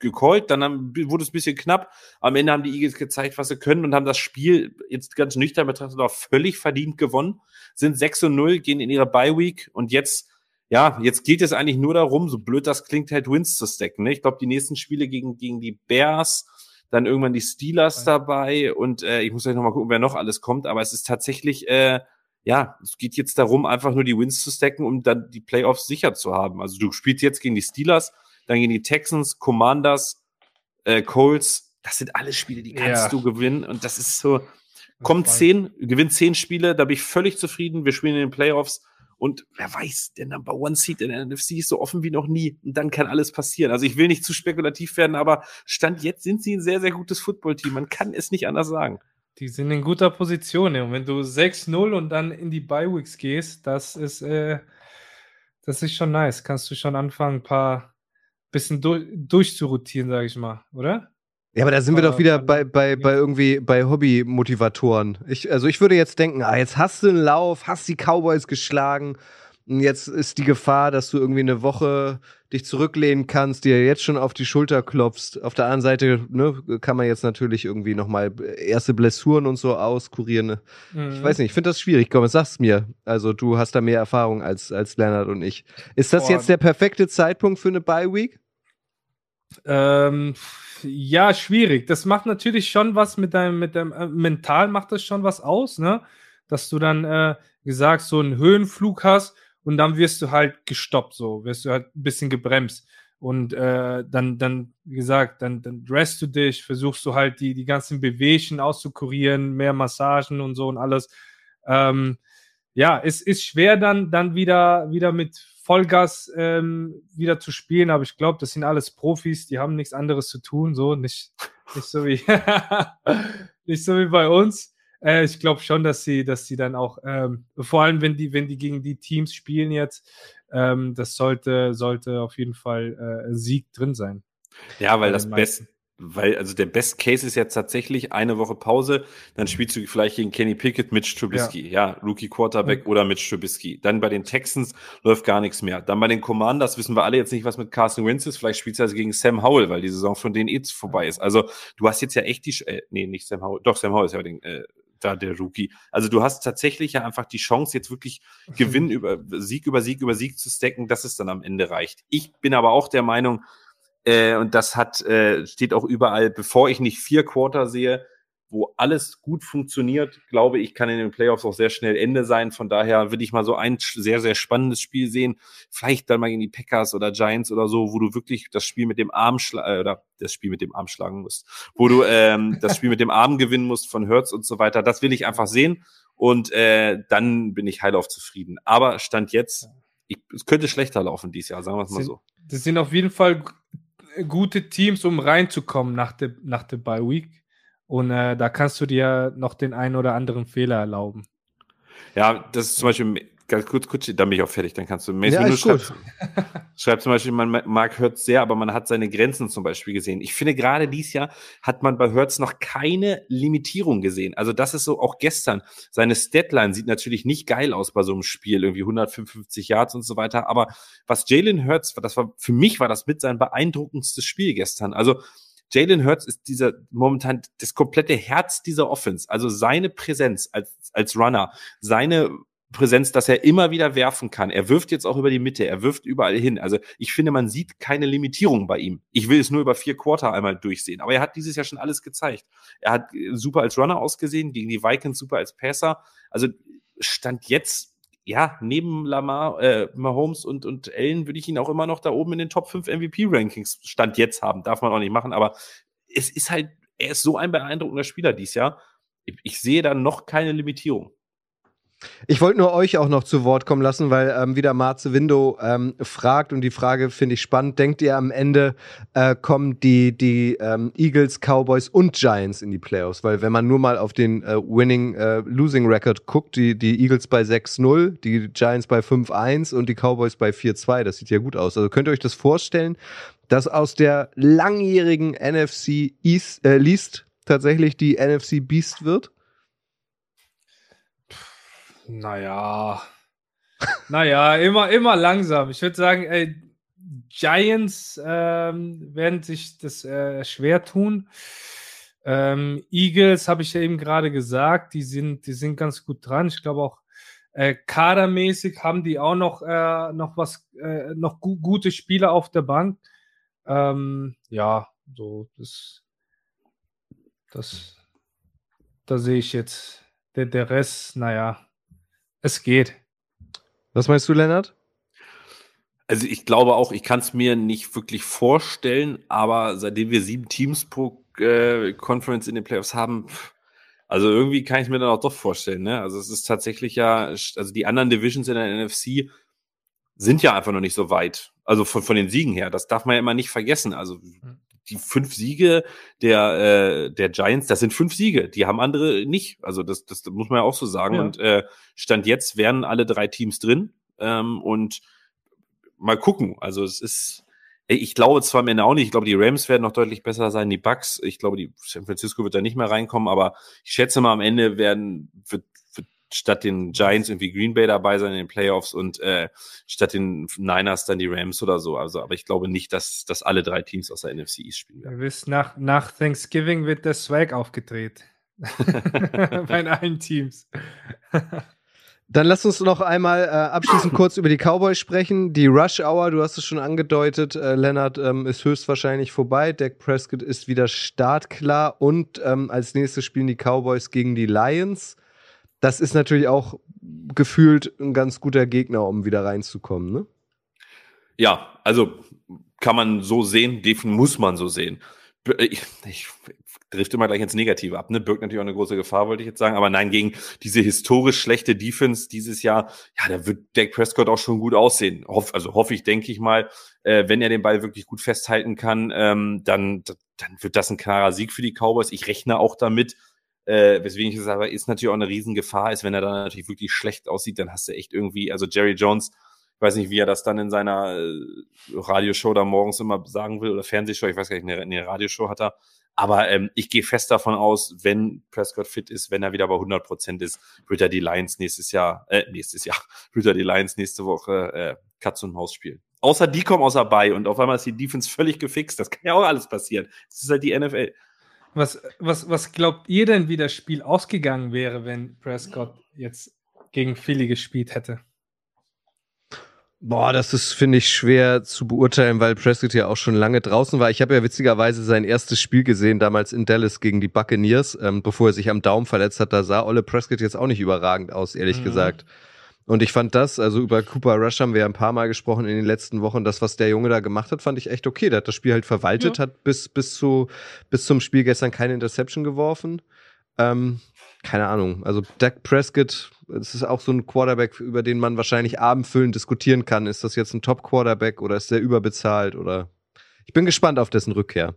gecallt, dann haben, wurde es ein bisschen knapp. Am Ende haben die Eagles gezeigt, was sie können und haben das Spiel jetzt ganz nüchtern betrachtet auch völlig verdient gewonnen. Sind 6 und 0, gehen in ihre Bye Week und jetzt, ja, jetzt geht es eigentlich nur darum, so blöd das klingt, halt Wins zu stacken. Ne? Ich glaube, die nächsten Spiele gegen, gegen die Bears, dann irgendwann die Steelers dabei und äh, ich muss gleich nochmal gucken, wer noch alles kommt, aber es ist tatsächlich, äh, ja, es geht jetzt darum, einfach nur die Wins zu stacken, um dann die Playoffs sicher zu haben. Also du spielst jetzt gegen die Steelers, dann gegen die Texans, Commanders, äh, Colts. Das sind alles Spiele, die kannst ja. du gewinnen. Und das ist so, kommt zehn, gewinnt zehn Spiele, da bin ich völlig zufrieden. Wir spielen in den Playoffs. Und wer weiß, der Number One Seed in der NFC ist so offen wie noch nie. Und dann kann alles passieren. Also ich will nicht zu spekulativ werden, aber Stand jetzt sind sie ein sehr, sehr gutes Footballteam. Man kann es nicht anders sagen. Die sind in guter Position. Und wenn du 6-0 und dann in die Bi-Weeks gehst, das ist, äh, das ist schon nice. Kannst du schon anfangen, ein paar bisschen durch, durchzurotieren, sage ich mal, oder? Ja, aber da sind wir doch wieder bei, bei, bei irgendwie bei Hobby-Motivatoren. Ich, also ich würde jetzt denken, ah, jetzt hast du einen Lauf, hast die Cowboys geschlagen Jetzt ist die Gefahr, dass du irgendwie eine Woche dich zurücklehnen kannst, dir jetzt schon auf die Schulter klopfst. Auf der anderen Seite ne, kann man jetzt natürlich irgendwie nochmal erste Blessuren und so auskurieren. Mhm. Ich weiß nicht, ich finde das schwierig. Komm, sag's mir. Also du hast da mehr Erfahrung als, als Leonard und ich. Ist das Boah. jetzt der perfekte Zeitpunkt für eine Bye-Week? Ähm, ja, schwierig. Das macht natürlich schon was mit deinem, mit deinem, äh, mental macht das schon was aus, ne? Dass du dann, äh, gesagt, so einen Höhenflug hast und dann wirst du halt gestoppt, so, wirst du halt ein bisschen gebremst. Und äh, dann, dann, wie gesagt, dann, dann dressst du dich, versuchst du halt die, die ganzen Bewegungen auszukurieren, mehr Massagen und so und alles. Ähm, ja, es ist schwer dann, dann wieder, wieder mit Vollgas ähm, wieder zu spielen, aber ich glaube, das sind alles Profis, die haben nichts anderes zu tun, so nicht, nicht so wie nicht so wie bei uns. Äh, ich glaube schon, dass sie, dass sie dann auch, ähm, vor allem wenn die, wenn die gegen die Teams spielen jetzt, ähm, das sollte, sollte auf jeden Fall äh, Sieg drin sein. Ja, weil das Beste, weil, also der Best Case ist jetzt tatsächlich eine Woche Pause, dann spielst du vielleicht gegen Kenny Pickett, Mitch Trubisky, ja, ja Rookie Quarterback mhm. oder Mitch Trubisky. Dann bei den Texans läuft gar nichts mehr. Dann bei den Commanders wissen wir alle jetzt nicht, was mit Carson Wentz ist. Vielleicht spielst du also gegen Sam Howell, weil die Saison von denen eh vorbei ist. Also du hast jetzt ja echt die, äh, nee, nicht Sam Howell, doch Sam Howell ist ja den, äh, da der Rookie. Also du hast tatsächlich ja einfach die Chance, jetzt wirklich Gewinn über Sieg über Sieg über Sieg zu stacken, dass es dann am Ende reicht. Ich bin aber auch der Meinung, äh, und das hat, äh, steht auch überall, bevor ich nicht vier Quarter sehe, wo alles gut funktioniert, glaube ich, kann in den Playoffs auch sehr schnell Ende sein. Von daher würde ich mal so ein sehr, sehr spannendes Spiel sehen. Vielleicht dann mal gegen die Packers oder Giants oder so, wo du wirklich das Spiel mit dem Arm äh, oder das Spiel mit dem Arm schlagen musst, wo du ähm, das Spiel mit dem Arm gewinnen musst von Hertz und so weiter. Das will ich einfach sehen. Und äh, dann bin ich heilauf zufrieden. Aber Stand jetzt, ich, es könnte schlechter laufen dieses Jahr, sagen wir es mal so. Das sind auf jeden Fall gute Teams, um reinzukommen nach der, nach der Bye Week. Und äh, da kannst du dir noch den einen oder anderen Fehler erlauben. Ja, das ist zum Beispiel, ganz kurz, kurz, dann bin ich auch fertig, dann kannst du. Mace ja, schreibt, schreibt zum Beispiel, man mag Hertz sehr, aber man hat seine Grenzen zum Beispiel gesehen. Ich finde, gerade dieses Jahr hat man bei Hertz noch keine Limitierung gesehen. Also das ist so auch gestern. Seine Statline sieht natürlich nicht geil aus bei so einem Spiel, irgendwie 155 Yards und so weiter. Aber was Jalen Hurts, das war, für mich war das mit sein beeindruckendstes Spiel gestern. Also, Jalen Hurts ist dieser momentan das komplette Herz dieser Offense. Also seine Präsenz als, als Runner, seine Präsenz, dass er immer wieder werfen kann. Er wirft jetzt auch über die Mitte, er wirft überall hin. Also ich finde, man sieht keine Limitierung bei ihm. Ich will es nur über vier Quarter einmal durchsehen. Aber er hat dieses Jahr schon alles gezeigt. Er hat super als Runner ausgesehen, gegen die Vikings super als Passer. Also stand jetzt ja, neben Lamar, äh, Mahomes und, und Allen würde ich ihn auch immer noch da oben in den Top 5 MVP-Rankings Stand jetzt haben. Darf man auch nicht machen, aber es ist halt, er ist so ein beeindruckender Spieler dieses Jahr. Ich, ich sehe da noch keine Limitierung. Ich wollte nur euch auch noch zu Wort kommen lassen, weil ähm, wieder Marze Window ähm, fragt und die Frage finde ich spannend. Denkt ihr am Ende äh, kommen die, die ähm, Eagles, Cowboys und Giants in die Playoffs? Weil wenn man nur mal auf den äh, Winning äh, Losing Record guckt, die, die Eagles bei 6-0, die Giants bei 5-1 und die Cowboys bei 4-2, das sieht ja gut aus. Also könnt ihr euch das vorstellen, dass aus der langjährigen NFC East, äh, Least tatsächlich die NFC Beast wird? Naja. naja, immer, immer langsam. Ich würde sagen, ey, Giants ähm, werden sich das äh, schwer tun. Ähm, Eagles habe ich ja eben gerade gesagt, die sind, die sind ganz gut dran. Ich glaube auch äh, kadermäßig haben die auch noch, äh, noch was, äh, noch gu gute Spieler auf der Bank. Ähm, ja, so das, das, da sehe ich jetzt der, der Rest, naja, Es geht. Was meinst du, Lennart? Also ich glaube auch, ich kann es mir nicht wirklich vorstellen, aber seitdem wir sieben Teams pro äh, Conference in den Playoffs haben, also irgendwie kann ich es mir dann auch doch vorstellen. Ne? Also es ist tatsächlich ja, also die anderen Divisions in der NFC sind ja einfach noch nicht so weit. Also von, von den Siegen her, das darf man ja immer nicht vergessen. Also hm. Die fünf Siege der, äh, der Giants, das sind fünf Siege, die haben andere nicht. Also das, das muss man ja auch so sagen. Ja. Und äh, Stand jetzt wären alle drei Teams drin. Ähm, und mal gucken. Also es ist, ich glaube zwar am Ende auch nicht, ich glaube, die Rams werden noch deutlich besser sein, die Bucks. Ich glaube, die San Francisco wird da nicht mehr reinkommen, aber ich schätze mal, am Ende werden, wird, wird statt den Giants irgendwie Green Bay dabei sein in den Playoffs und äh, statt den Niners dann die Rams oder so. Also, aber ich glaube nicht, dass, dass alle drei Teams aus der NFC East spielen werden. Ihr wisst, nach, nach Thanksgiving wird der Swag aufgedreht. Bei allen Teams. Dann lass uns noch einmal äh, abschließend kurz über die Cowboys sprechen. Die Rush Hour, du hast es schon angedeutet, äh, Lennart, ähm, ist höchstwahrscheinlich vorbei. Dak Prescott ist wieder startklar und ähm, als nächstes spielen die Cowboys gegen die Lions. Das ist natürlich auch gefühlt ein ganz guter Gegner, um wieder reinzukommen, ne? Ja, also kann man so sehen, definitiv muss man so sehen. Ich, ich trifft immer gleich ins Negative ab. Ne? Birgt natürlich auch eine große Gefahr, wollte ich jetzt sagen. Aber nein, gegen diese historisch schlechte Defense dieses Jahr, ja, da wird Dak Prescott auch schon gut aussehen. Hoff, also hoffe ich, denke ich mal, äh, wenn er den Ball wirklich gut festhalten kann, ähm, dann, dann wird das ein klarer Sieg für die Cowboys. Ich rechne auch damit, äh, weswegen ich es aber ist natürlich auch eine Riesengefahr ist, wenn er dann natürlich wirklich schlecht aussieht, dann hast du echt irgendwie, also Jerry Jones, ich weiß nicht, wie er das dann in seiner äh, Radioshow da morgens immer sagen will oder Fernsehshow, ich weiß gar nicht, eine, eine Radioshow hat er, aber ähm, ich gehe fest davon aus, wenn Prescott fit ist, wenn er wieder bei 100 Prozent ist, wird er die Lions nächstes Jahr, äh, nächstes Jahr, wird er die Lions nächste Woche äh, Katz und Maus spielen. Außer die kommen außer bei und auf einmal ist die Defense völlig gefixt. Das kann ja auch alles passieren. Das ist halt die NFL. Was, was, was glaubt ihr denn, wie das Spiel ausgegangen wäre, wenn Prescott jetzt gegen Philly gespielt hätte? Boah, das ist, finde ich, schwer zu beurteilen, weil Prescott ja auch schon lange draußen war. Ich habe ja witzigerweise sein erstes Spiel gesehen, damals in Dallas gegen die Buccaneers, ähm, bevor er sich am Daumen verletzt hat. Da sah Olle Prescott jetzt auch nicht überragend aus, ehrlich mhm. gesagt. Und ich fand das, also über Cooper Rush haben wir ja ein paar Mal gesprochen in den letzten Wochen. Das, was der Junge da gemacht hat, fand ich echt okay. Der hat das Spiel halt verwaltet, ja. hat bis, bis, zu, bis zum Spiel gestern keine Interception geworfen. Ähm, keine Ahnung. Also Dak Prescott, das ist auch so ein Quarterback, über den man wahrscheinlich abendfüllend diskutieren kann. Ist das jetzt ein Top-Quarterback oder ist der überbezahlt oder? Ich bin gespannt auf dessen Rückkehr.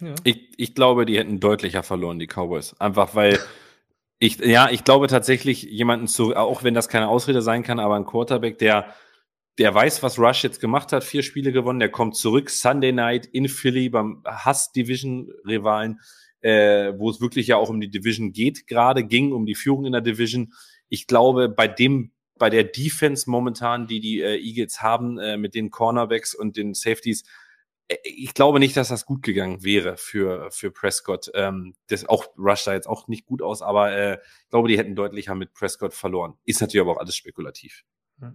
Ja. Ich, ich glaube, die hätten deutlicher verloren, die Cowboys. Einfach weil ich, ja, ich glaube tatsächlich jemanden zu, auch wenn das keine Ausrede sein kann, aber ein Quarterback, der, der weiß, was Rush jetzt gemacht hat, vier Spiele gewonnen, der kommt zurück Sunday Night in Philly beim Hass-Division-Rivalen äh, wo es wirklich ja auch um die Division geht, gerade ging um die Führung in der Division. Ich glaube, bei dem bei der Defense momentan, die die äh, Eagles haben, äh, mit den Cornerbacks und den Safeties, ich glaube nicht, dass das gut gegangen wäre für, für Prescott. Ähm, das auch Rush da jetzt auch nicht gut aus, aber äh, ich glaube, die hätten deutlicher mit Prescott verloren. Ist natürlich aber auch alles spekulativ. Hm.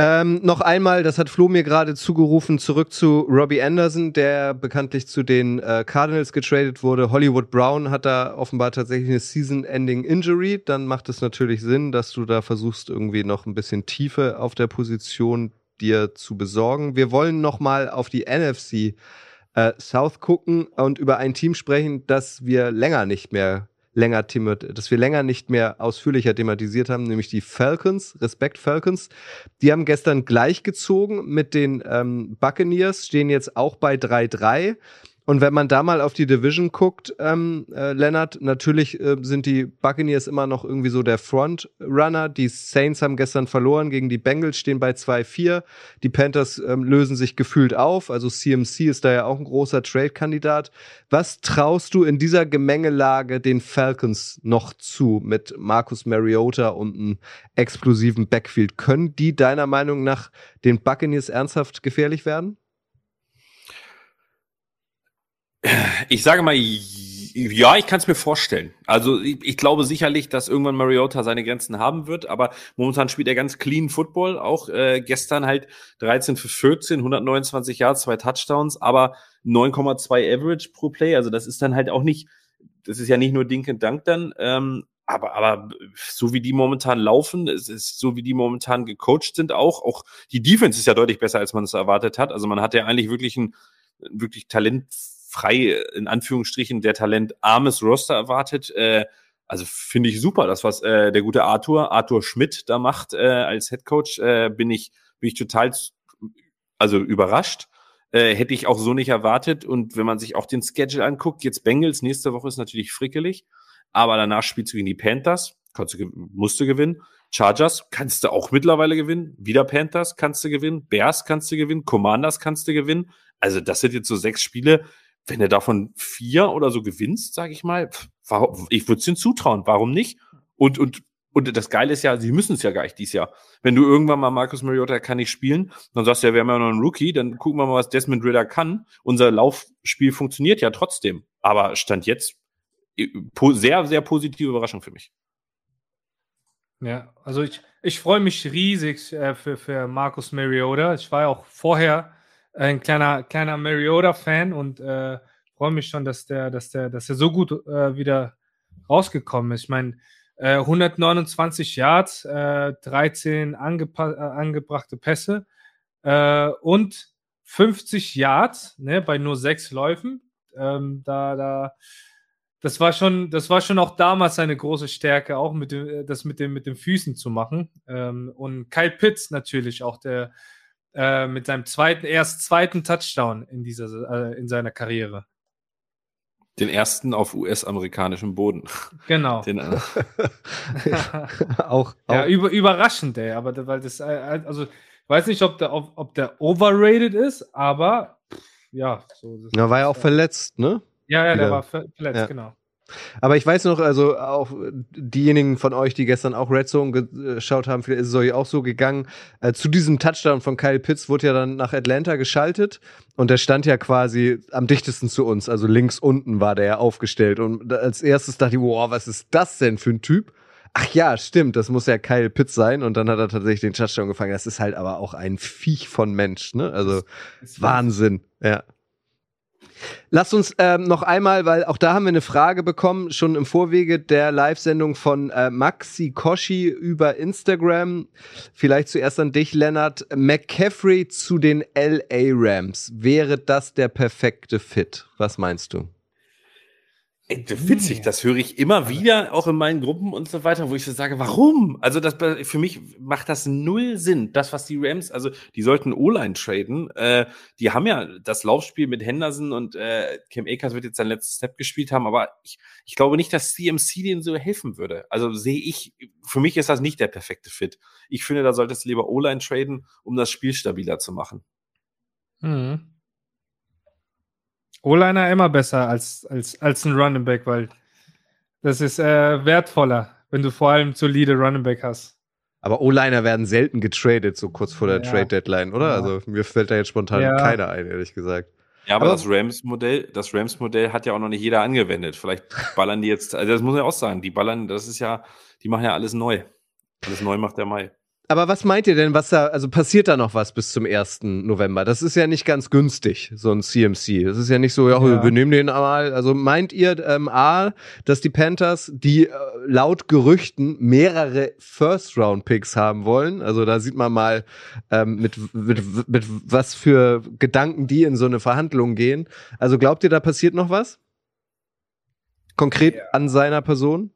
Ähm, noch einmal, das hat Flo mir gerade zugerufen, zurück zu Robbie Anderson, der bekanntlich zu den äh, Cardinals getradet wurde. Hollywood Brown hat da offenbar tatsächlich eine Season-Ending-Injury. Dann macht es natürlich Sinn, dass du da versuchst, irgendwie noch ein bisschen Tiefe auf der Position dir zu besorgen. Wir wollen noch mal auf die NFC äh, South gucken und über ein Team sprechen, das wir länger nicht mehr länger dass wir länger nicht mehr ausführlicher thematisiert haben, nämlich die Falcons, Respekt Falcons. Die haben gestern gleichgezogen mit den ähm, Buccaneers, stehen jetzt auch bei 3-3. Und wenn man da mal auf die Division guckt, ähm, äh, Lennart, natürlich äh, sind die Buccaneers immer noch irgendwie so der Frontrunner. Die Saints haben gestern verloren gegen die Bengals, stehen bei 2-4. Die Panthers ähm, lösen sich gefühlt auf. Also CMC ist da ja auch ein großer Trade-Kandidat. Was traust du in dieser Gemengelage den Falcons noch zu mit Marcus Mariota und einem explosiven Backfield? Können die deiner Meinung nach den Buccaneers ernsthaft gefährlich werden? Ich sage mal, ja, ich kann es mir vorstellen. Also ich, ich, glaube sicherlich, dass irgendwann Mariota seine Grenzen haben wird, aber momentan spielt er ganz clean Football. Auch äh, gestern halt 13 für 14, 129 Yards, zwei Touchdowns, aber 9,2 Average pro Play. Also das ist dann halt auch nicht, das ist ja nicht nur Dink and Dunk dann. Ähm, aber, aber so wie die momentan laufen, es ist so wie die momentan gecoacht sind auch, auch die Defense ist ja deutlich besser, als man es erwartet hat. Also man hat ja eigentlich wirklich ein wirklich talentfrei, in Anführungsstrichen, der talentarmes Roster erwartet. Äh, also finde ich super, das was äh, der gute Arthur, Arthur Schmidt da macht äh, als Head Coach, äh, bin ich bin ich total also überrascht. Äh, hätte ich auch so nicht erwartet. Und wenn man sich auch den Schedule anguckt, jetzt Bengals, nächste Woche ist natürlich frickelig, aber danach spielst du gegen die Panthers, kannst du, musst du gewinnen. Chargers kannst du auch mittlerweile gewinnen. Wieder Panthers kannst du gewinnen. Bears kannst du gewinnen. Commanders kannst du gewinnen. Also das sind jetzt so sechs Spiele. Wenn du davon vier oder so gewinnst, sage ich mal, warum, ich würde es ihnen zutrauen. Warum nicht? Und, und und das Geile ist ja, sie müssen es ja gar nicht dieses Jahr. Wenn du irgendwann mal Marcus Mariota kann nicht spielen, dann sagst du ja, wir haben ja noch einen Rookie, dann gucken wir mal, was Desmond Ritter kann. Unser Laufspiel funktioniert ja trotzdem. Aber Stand jetzt sehr, sehr positive Überraschung für mich. Ja, also ich, ich freue mich riesig äh, für, für Marcus Mariota. Ich war ja auch vorher ein kleiner, kleiner Mariota-Fan und äh, freue mich schon, dass der, dass der, dass der so gut äh, wieder rausgekommen ist. Ich meine, 129 äh, Yards, äh, 13 äh, angebrachte Pässe äh, und 50 Yards ne, bei nur sechs Läufen. Ähm, da, da, das war schon, das war schon auch damals eine große Stärke, auch mit dem, äh, das mit dem, mit den Füßen zu machen. Ähm, und Kyle Pitts natürlich auch, der äh, mit seinem zweiten, erst zweiten Touchdown in dieser, in seiner Karriere. Den ersten auf US-amerikanischem Boden. Genau. Den, äh, auch, Ja, über, überraschend, ey. Aber weil das, äh, also, ich weiß nicht, ob der, ob, der overrated ist, aber ja. So, Na, war ja auch verletzt, ne? Ja, ja, der war verletzt, ja. genau. Aber ich weiß noch, also auch diejenigen von euch, die gestern auch Red Zone geschaut haben, vielleicht ist es euch auch so gegangen. Äh, zu diesem Touchdown von Kyle Pitts wurde ja dann nach Atlanta geschaltet und der stand ja quasi am dichtesten zu uns. Also links unten war der ja aufgestellt. Und als erstes dachte ich, wow, was ist das denn für ein Typ? Ach ja, stimmt, das muss ja Kyle Pitts sein. Und dann hat er tatsächlich den Touchdown gefangen. Das ist halt aber auch ein Viech von Mensch, ne? Also Wahnsinn, ja. Lasst uns ähm, noch einmal, weil auch da haben wir eine Frage bekommen, schon im Vorwege der Live-Sendung von äh, Maxi Koshi über Instagram. Vielleicht zuerst an dich, Lennart. McCaffrey zu den LA Rams. Wäre das der perfekte Fit? Was meinst du? Witzig, das höre ich immer wieder, auch in meinen Gruppen und so weiter, wo ich so sage, warum? Also das für mich macht das null Sinn. Das, was die Rams, also die sollten O-Line traden. Äh, die haben ja das Laufspiel mit Henderson und äh, Cam Akers wird jetzt sein letztes Step gespielt haben, aber ich, ich glaube nicht, dass CMC denen so helfen würde. Also sehe ich, für mich ist das nicht der perfekte Fit. Ich finde, da solltest du lieber O-Line traden, um das Spiel stabiler zu machen. Mhm. O-Liner immer besser als, als, als ein Running Back, weil das ist äh, wertvoller, wenn du vor allem solide Running Back hast. Aber O-Liner werden selten getradet, so kurz vor der ja. Trade-Deadline, oder? Ja. Also mir fällt da jetzt spontan ja. keiner ein, ehrlich gesagt. Ja, aber, aber das Rams-Modell, das Rams-Modell hat ja auch noch nicht jeder angewendet. Vielleicht ballern die jetzt, also das muss man ja auch sagen, die ballern, das ist ja, die machen ja alles neu. Alles neu macht der Mai. Aber was meint ihr denn, was da, also passiert da noch was bis zum 1. November? Das ist ja nicht ganz günstig, so ein CMC. Das ist ja nicht so, ja, ja. wir nehmen den mal. Also meint ihr, ähm, A, dass die Panthers, die äh, laut Gerüchten mehrere First-Round-Picks haben wollen? Also da sieht man mal, ähm, mit, mit, mit was für Gedanken die in so eine Verhandlung gehen. Also glaubt ihr, da passiert noch was? Konkret ja. an seiner Person?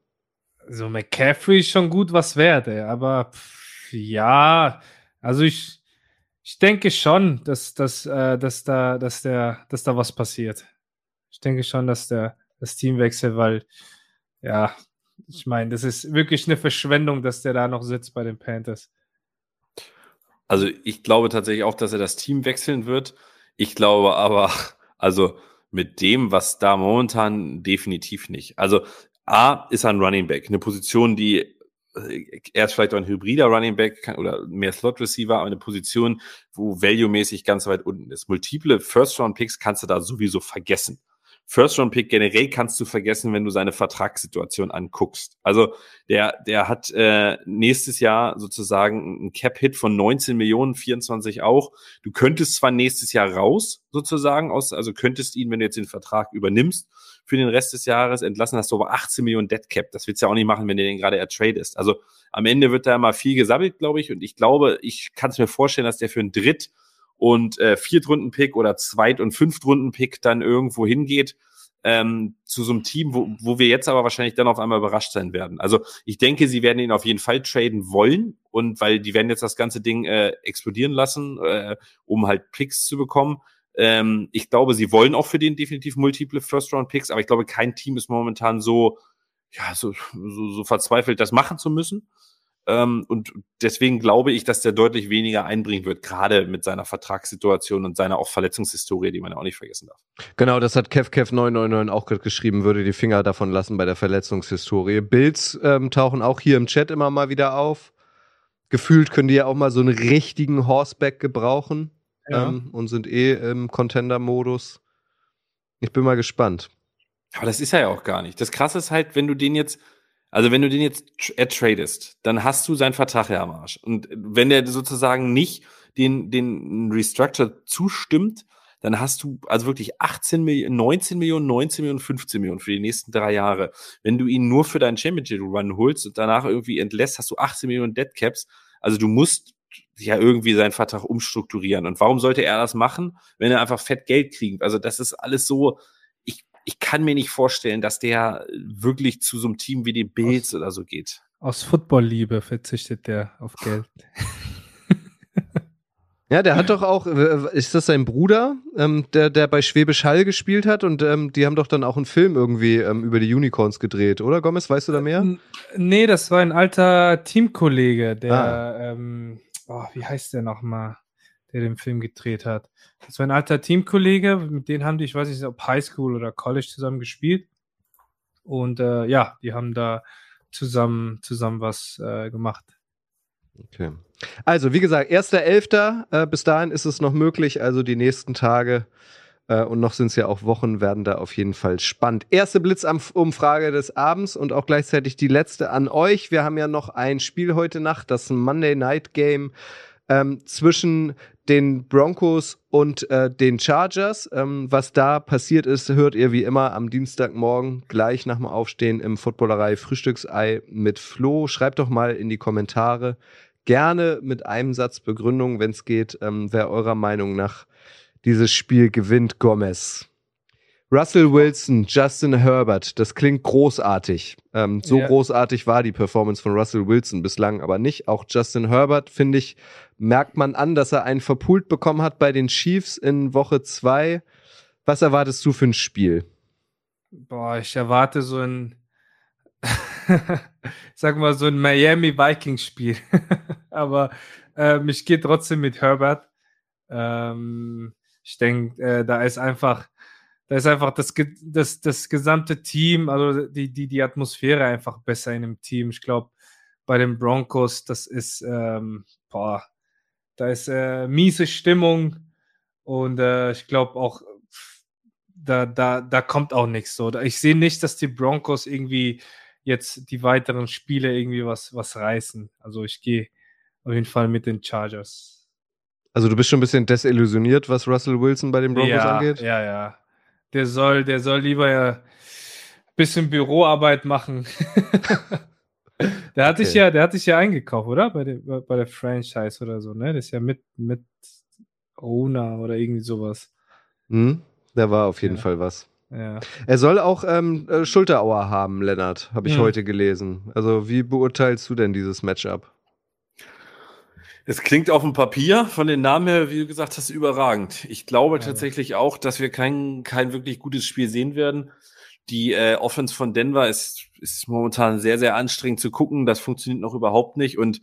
So McCaffrey ist schon gut was wert, ey, aber pff ja, also ich, ich denke schon, dass, dass, äh, dass, da, dass, der, dass da was passiert. Ich denke schon, dass der das Team wechselt, weil, ja, ich meine, das ist wirklich eine Verschwendung, dass der da noch sitzt bei den Panthers. Also ich glaube tatsächlich auch, dass er das Team wechseln wird. Ich glaube aber, also mit dem, was da momentan definitiv nicht. Also A ist ein Running Back, eine Position, die er ist vielleicht auch ein hybrider Running Back oder mehr Slot Receiver, aber eine Position, wo value-mäßig ganz weit unten ist. Multiple First-Round-Picks kannst du da sowieso vergessen. First-Round-Pick generell kannst du vergessen, wenn du seine Vertragssituation anguckst. Also der, der hat äh, nächstes Jahr sozusagen ein Cap-Hit von 19 Millionen, 24 auch. Du könntest zwar nächstes Jahr raus, sozusagen, aus, also könntest ihn, wenn du jetzt den Vertrag übernimmst, für den Rest des Jahres entlassen, hast du aber 18 Millionen Dead Cap. Das willst du ja auch nicht machen, wenn du den gerade ertradest. Also am Ende wird da immer viel gesammelt, glaube ich. Und ich glaube, ich kann es mir vorstellen, dass der für einen Dritt- und äh, Viertrunden-Pick oder Zweit- und Fünftrunden-Pick dann irgendwo hingeht ähm, zu so einem Team, wo, wo wir jetzt aber wahrscheinlich dann auf einmal überrascht sein werden. Also ich denke, sie werden ihn auf jeden Fall traden wollen und weil die werden jetzt das ganze Ding äh, explodieren lassen, äh, um halt Picks zu bekommen. Ähm, ich glaube, sie wollen auch für den definitiv multiple First-Round-Picks, aber ich glaube, kein Team ist momentan so, ja, so, so, so verzweifelt, das machen zu müssen. Ähm, und deswegen glaube ich, dass der deutlich weniger einbringen wird, gerade mit seiner Vertragssituation und seiner auch Verletzungshistorie, die man ja auch nicht vergessen darf. Genau, das hat KevKev999 auch geschrieben, würde die Finger davon lassen bei der Verletzungshistorie. Bills ähm, tauchen auch hier im Chat immer mal wieder auf. Gefühlt können die ja auch mal so einen richtigen Horseback gebrauchen ja. ähm, und sind eh im Contender-Modus. Ich bin mal gespannt. Aber das ist er ja auch gar nicht. Das Krasse ist halt, wenn du den jetzt also wenn du den jetzt ertradest, dann hast du seinen Vertrag ja am Arsch. Und wenn der sozusagen nicht den, den Restructure zustimmt, dann hast du also wirklich 18 Millionen, 19 Millionen, 19 Millionen, 15 Millionen für die nächsten drei Jahre. Wenn du ihn nur für deinen Championship Run holst und danach irgendwie entlässt, hast du 18 Millionen Dead Caps. Also du musst ja irgendwie seinen Vertrag umstrukturieren. Und warum sollte er das machen, wenn er einfach fett Geld kriegt? Also das ist alles so, ich kann mir nicht vorstellen, dass der wirklich zu so einem Team wie die Bills aus, oder so geht. Aus Football-Liebe verzichtet der auf Geld. Ja, der hat doch auch, ist das sein Bruder, ähm, der, der bei Schwäbisch Hall gespielt hat und ähm, die haben doch dann auch einen Film irgendwie ähm, über die Unicorns gedreht, oder Gomez? Weißt du da mehr? Nee, das war ein alter Teamkollege, der, ah. Oh, wie heißt der nochmal? der den Film gedreht hat. Das war ein alter Teamkollege, mit denen haben die, ich weiß nicht, ob Highschool oder College zusammen gespielt. Und äh, ja, die haben da zusammen, zusammen was äh, gemacht. Okay. Also, wie gesagt, 1.11. Äh, bis dahin ist es noch möglich, also die nächsten Tage und noch sind es ja auch Wochen, werden da auf jeden Fall spannend. Erste Blitzumfrage des Abends und auch gleichzeitig die letzte an euch. Wir haben ja noch ein Spiel heute Nacht, das Monday Night Game ähm, zwischen den Broncos und äh, den Chargers. Ähm, was da passiert ist, hört ihr wie immer am Dienstagmorgen gleich nach dem Aufstehen im Footballerei Frühstücksei mit Flo. Schreibt doch mal in die Kommentare gerne mit einem Satz Begründung, wenn es geht, ähm, wer eurer Meinung nach dieses Spiel gewinnt, Gomez. Russell Wilson, Justin Herbert, das klingt großartig. Ähm, so ja. großartig war die Performance von Russell Wilson bislang aber nicht. Auch Justin Herbert, finde ich, merkt man an, dass er einen verpult bekommen hat bei den Chiefs in Woche zwei. Was erwartest du für ein Spiel? Boah, ich erwarte so ein, sag mal, so ein Miami Vikings Spiel. aber ähm, ich gehe trotzdem mit Herbert. Ähm, ich denke, äh, da ist einfach da ist einfach das, das, das gesamte Team, also die, die, die Atmosphäre einfach besser in dem Team. Ich glaube, bei den Broncos, das ist, ähm, boah, da ist äh, miese Stimmung und äh, ich glaube auch, da, da, da kommt auch nichts so. Ich sehe nicht, dass die Broncos irgendwie jetzt die weiteren Spiele irgendwie was, was reißen. Also ich gehe auf jeden Fall mit den Chargers. Also du bist schon ein bisschen desillusioniert, was Russell Wilson bei den Broncos ja, angeht? Ja, ja der soll, der soll lieber ja ein bisschen Büroarbeit machen. der hat okay. sich ja, der hat sich ja eingekauft, oder? Bei der, bei der Franchise oder so, ne? Das ist ja mit, mit Owner oder irgendwie sowas. Hm, da war auf jeden ja. Fall was. Ja. Er soll auch ähm, äh, Schulterauer haben, Lennart, habe ich hm. heute gelesen. Also, wie beurteilst du denn dieses Matchup? Es klingt auf dem Papier von den Namen her, wie du gesagt hast, überragend. Ich glaube ja. tatsächlich auch, dass wir kein, kein wirklich gutes Spiel sehen werden. Die äh, Offense von Denver ist, ist momentan sehr, sehr anstrengend zu gucken. Das funktioniert noch überhaupt nicht. Und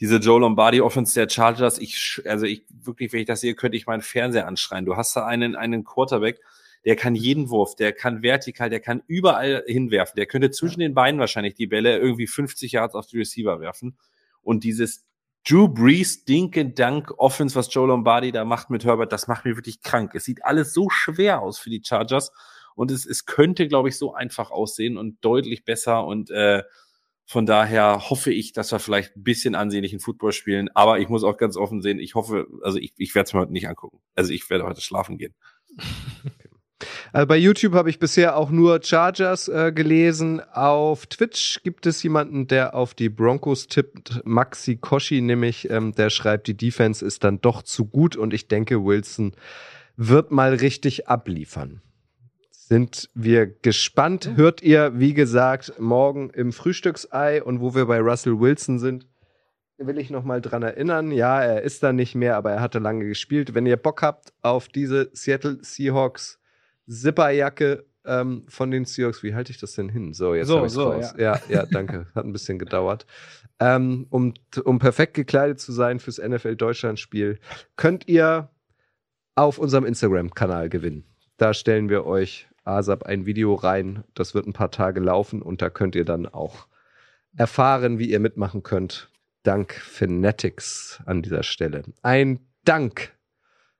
diese Joe Lombardi Offense der Chargers, ich, also ich wirklich, wenn ich das sehe, könnte ich meinen Fernseher anschreien. Du hast da einen, einen Quarterback, der kann jeden Wurf, der kann vertikal, der kann überall hinwerfen. Der könnte zwischen den Beinen wahrscheinlich die Bälle irgendwie 50 Yards auf die Receiver werfen. Und dieses Drew Brees, Dinke, Dank, Offense, was Joe Lombardi da macht mit Herbert, das macht mir wirklich krank. Es sieht alles so schwer aus für die Chargers und es, es könnte, glaube ich, so einfach aussehen und deutlich besser und äh, von daher hoffe ich, dass wir vielleicht ein bisschen ansehnlichen Football spielen, aber ich muss auch ganz offen sehen, ich hoffe, also ich, ich werde es mir heute nicht angucken. Also ich werde heute schlafen gehen. Also bei YouTube habe ich bisher auch nur Chargers äh, gelesen. Auf Twitch gibt es jemanden, der auf die Broncos tippt, Maxi Koshi nämlich, ähm, der schreibt, die Defense ist dann doch zu gut und ich denke, Wilson wird mal richtig abliefern. Sind wir gespannt. Hört ihr, wie gesagt, morgen im Frühstücksei und wo wir bei Russell Wilson sind, will ich noch mal dran erinnern. Ja, er ist da nicht mehr, aber er hatte lange gespielt. Wenn ihr Bock habt auf diese Seattle Seahawks Zipperjacke ähm, von den Seahawks, wie halte ich das denn hin? So, jetzt So, habe ich so, raus. Ja. ja, danke. Hat ein bisschen gedauert. Ähm, um, um perfekt gekleidet zu sein fürs NFL Deutschland Spiel, könnt ihr auf unserem Instagram-Kanal gewinnen. Da stellen wir euch ASAP ein Video rein. Das wird ein paar Tage laufen und da könnt ihr dann auch erfahren, wie ihr mitmachen könnt. Dank Fanatics an dieser Stelle. Ein Dank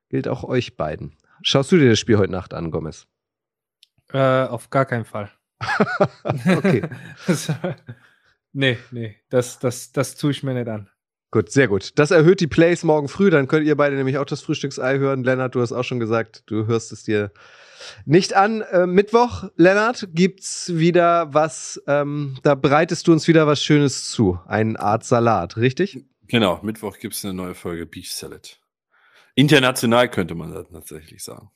gilt auch euch beiden. Schaust du dir das Spiel heute Nacht an, Gomez? Äh, auf gar keinen Fall. Okay. Das- nee, nee, das, das, das tue ich mir nicht an. Gut, sehr gut. Das erhöht die Plays morgen früh. Dann könnt ihr beide nämlich auch das Frühstücksei hören. Lennart, du hast auch schon gesagt, du hörst es dir nicht an. Äh, Mittwoch, Lennart, gibt's wieder was, ähm, da bereitest du uns wieder was Schönes zu. Eine Art Salat, richtig? Genau, Mittwoch gibt's eine neue Folge Beef Salad. International könnte man das tatsächlich sagen.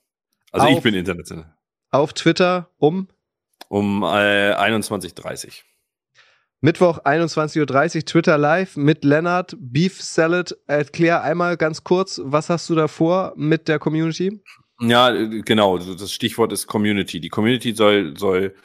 Also Auf- ich bin international. Auf Twitter um Um äh, 21.30 Mittwoch 21.30 Uhr Twitter live mit Lennart. Beef Salad. Erklär einmal ganz kurz, was hast du da vor mit der Community? Ja, genau. Das Stichwort ist Community. Die Community soll, soll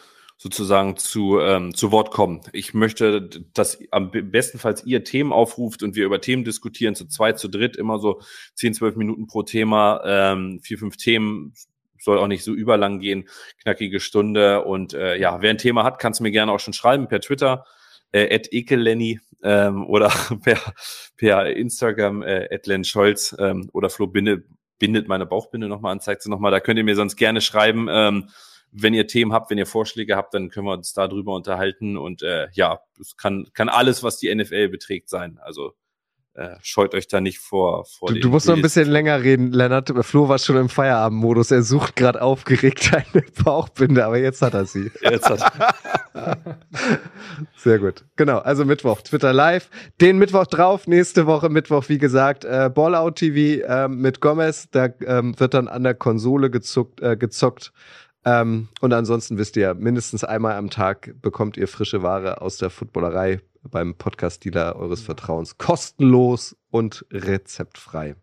sozusagen zu, ähm, zu Wort kommen. Ich möchte, dass am be- bestenfalls ihr Themen aufruft und wir über Themen diskutieren, zu zweit, zu dritt, immer so 10, 12 Minuten pro Thema, ähm, vier, fünf Themen, soll auch nicht so überlang gehen, knackige Stunde. Und äh, ja, wer ein Thema hat, kannst du mir gerne auch schon schreiben per Twitter, äh, at ekelenny ähm, oder per, per Instagram, äh, at Len Scholz ähm, oder Flo Binde, bindet meine Bauchbinde nochmal an, zeigt sie nochmal. Da könnt ihr mir sonst gerne schreiben. Ähm, wenn ihr Themen habt, wenn ihr Vorschläge habt, dann können wir uns da drüber unterhalten. Und äh, ja, es kann, kann alles, was die NFL beträgt, sein. Also äh, scheut euch da nicht vor. vor Du, du musst noch ein bisschen länger reden, Lennart. Flo war schon im Feierabendmodus. Er sucht gerade aufgeregt eine Bauchbinde, aber jetzt hat er sie. Jetzt hat, Sehr gut. Genau, also Mittwoch, Twitter live. Den Mittwoch drauf, nächste Woche Mittwoch, wie gesagt, äh, Ballout TV äh, mit Gomez. Da ähm, wird dann an der Konsole gezuckt, äh, gezockt. Ähm, und ansonsten wisst ihr, mindestens einmal am Tag bekommt ihr frische Ware aus der Footballerei beim Podcast-Dealer eures Vertrauens. Kostenlos und rezeptfrei.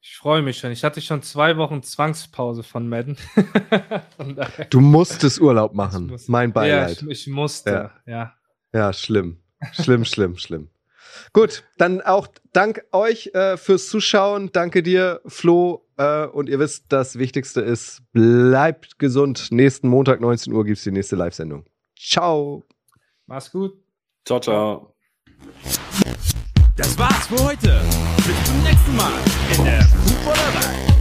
Ich freue mich schon. Ich hatte schon zwei Wochen Zwangspause von Madden. Von Du musstest Urlaub machen. muss- Mein Ja, Beileid. ich, ich musste, ja. Ja, schlimm. Schlimm, schlimm, schlimm. Gut, dann auch Dank euch äh, fürs Zuschauen. Danke dir, Flo. Äh, und ihr wisst, das Wichtigste ist, bleibt gesund. Nächsten Montag, 19 Uhr, gibt's die nächste Live-Sendung. Ciao. Mach's gut. ciao, ciao. Das war's für heute. Bis zum nächsten Mal in der Footballerei.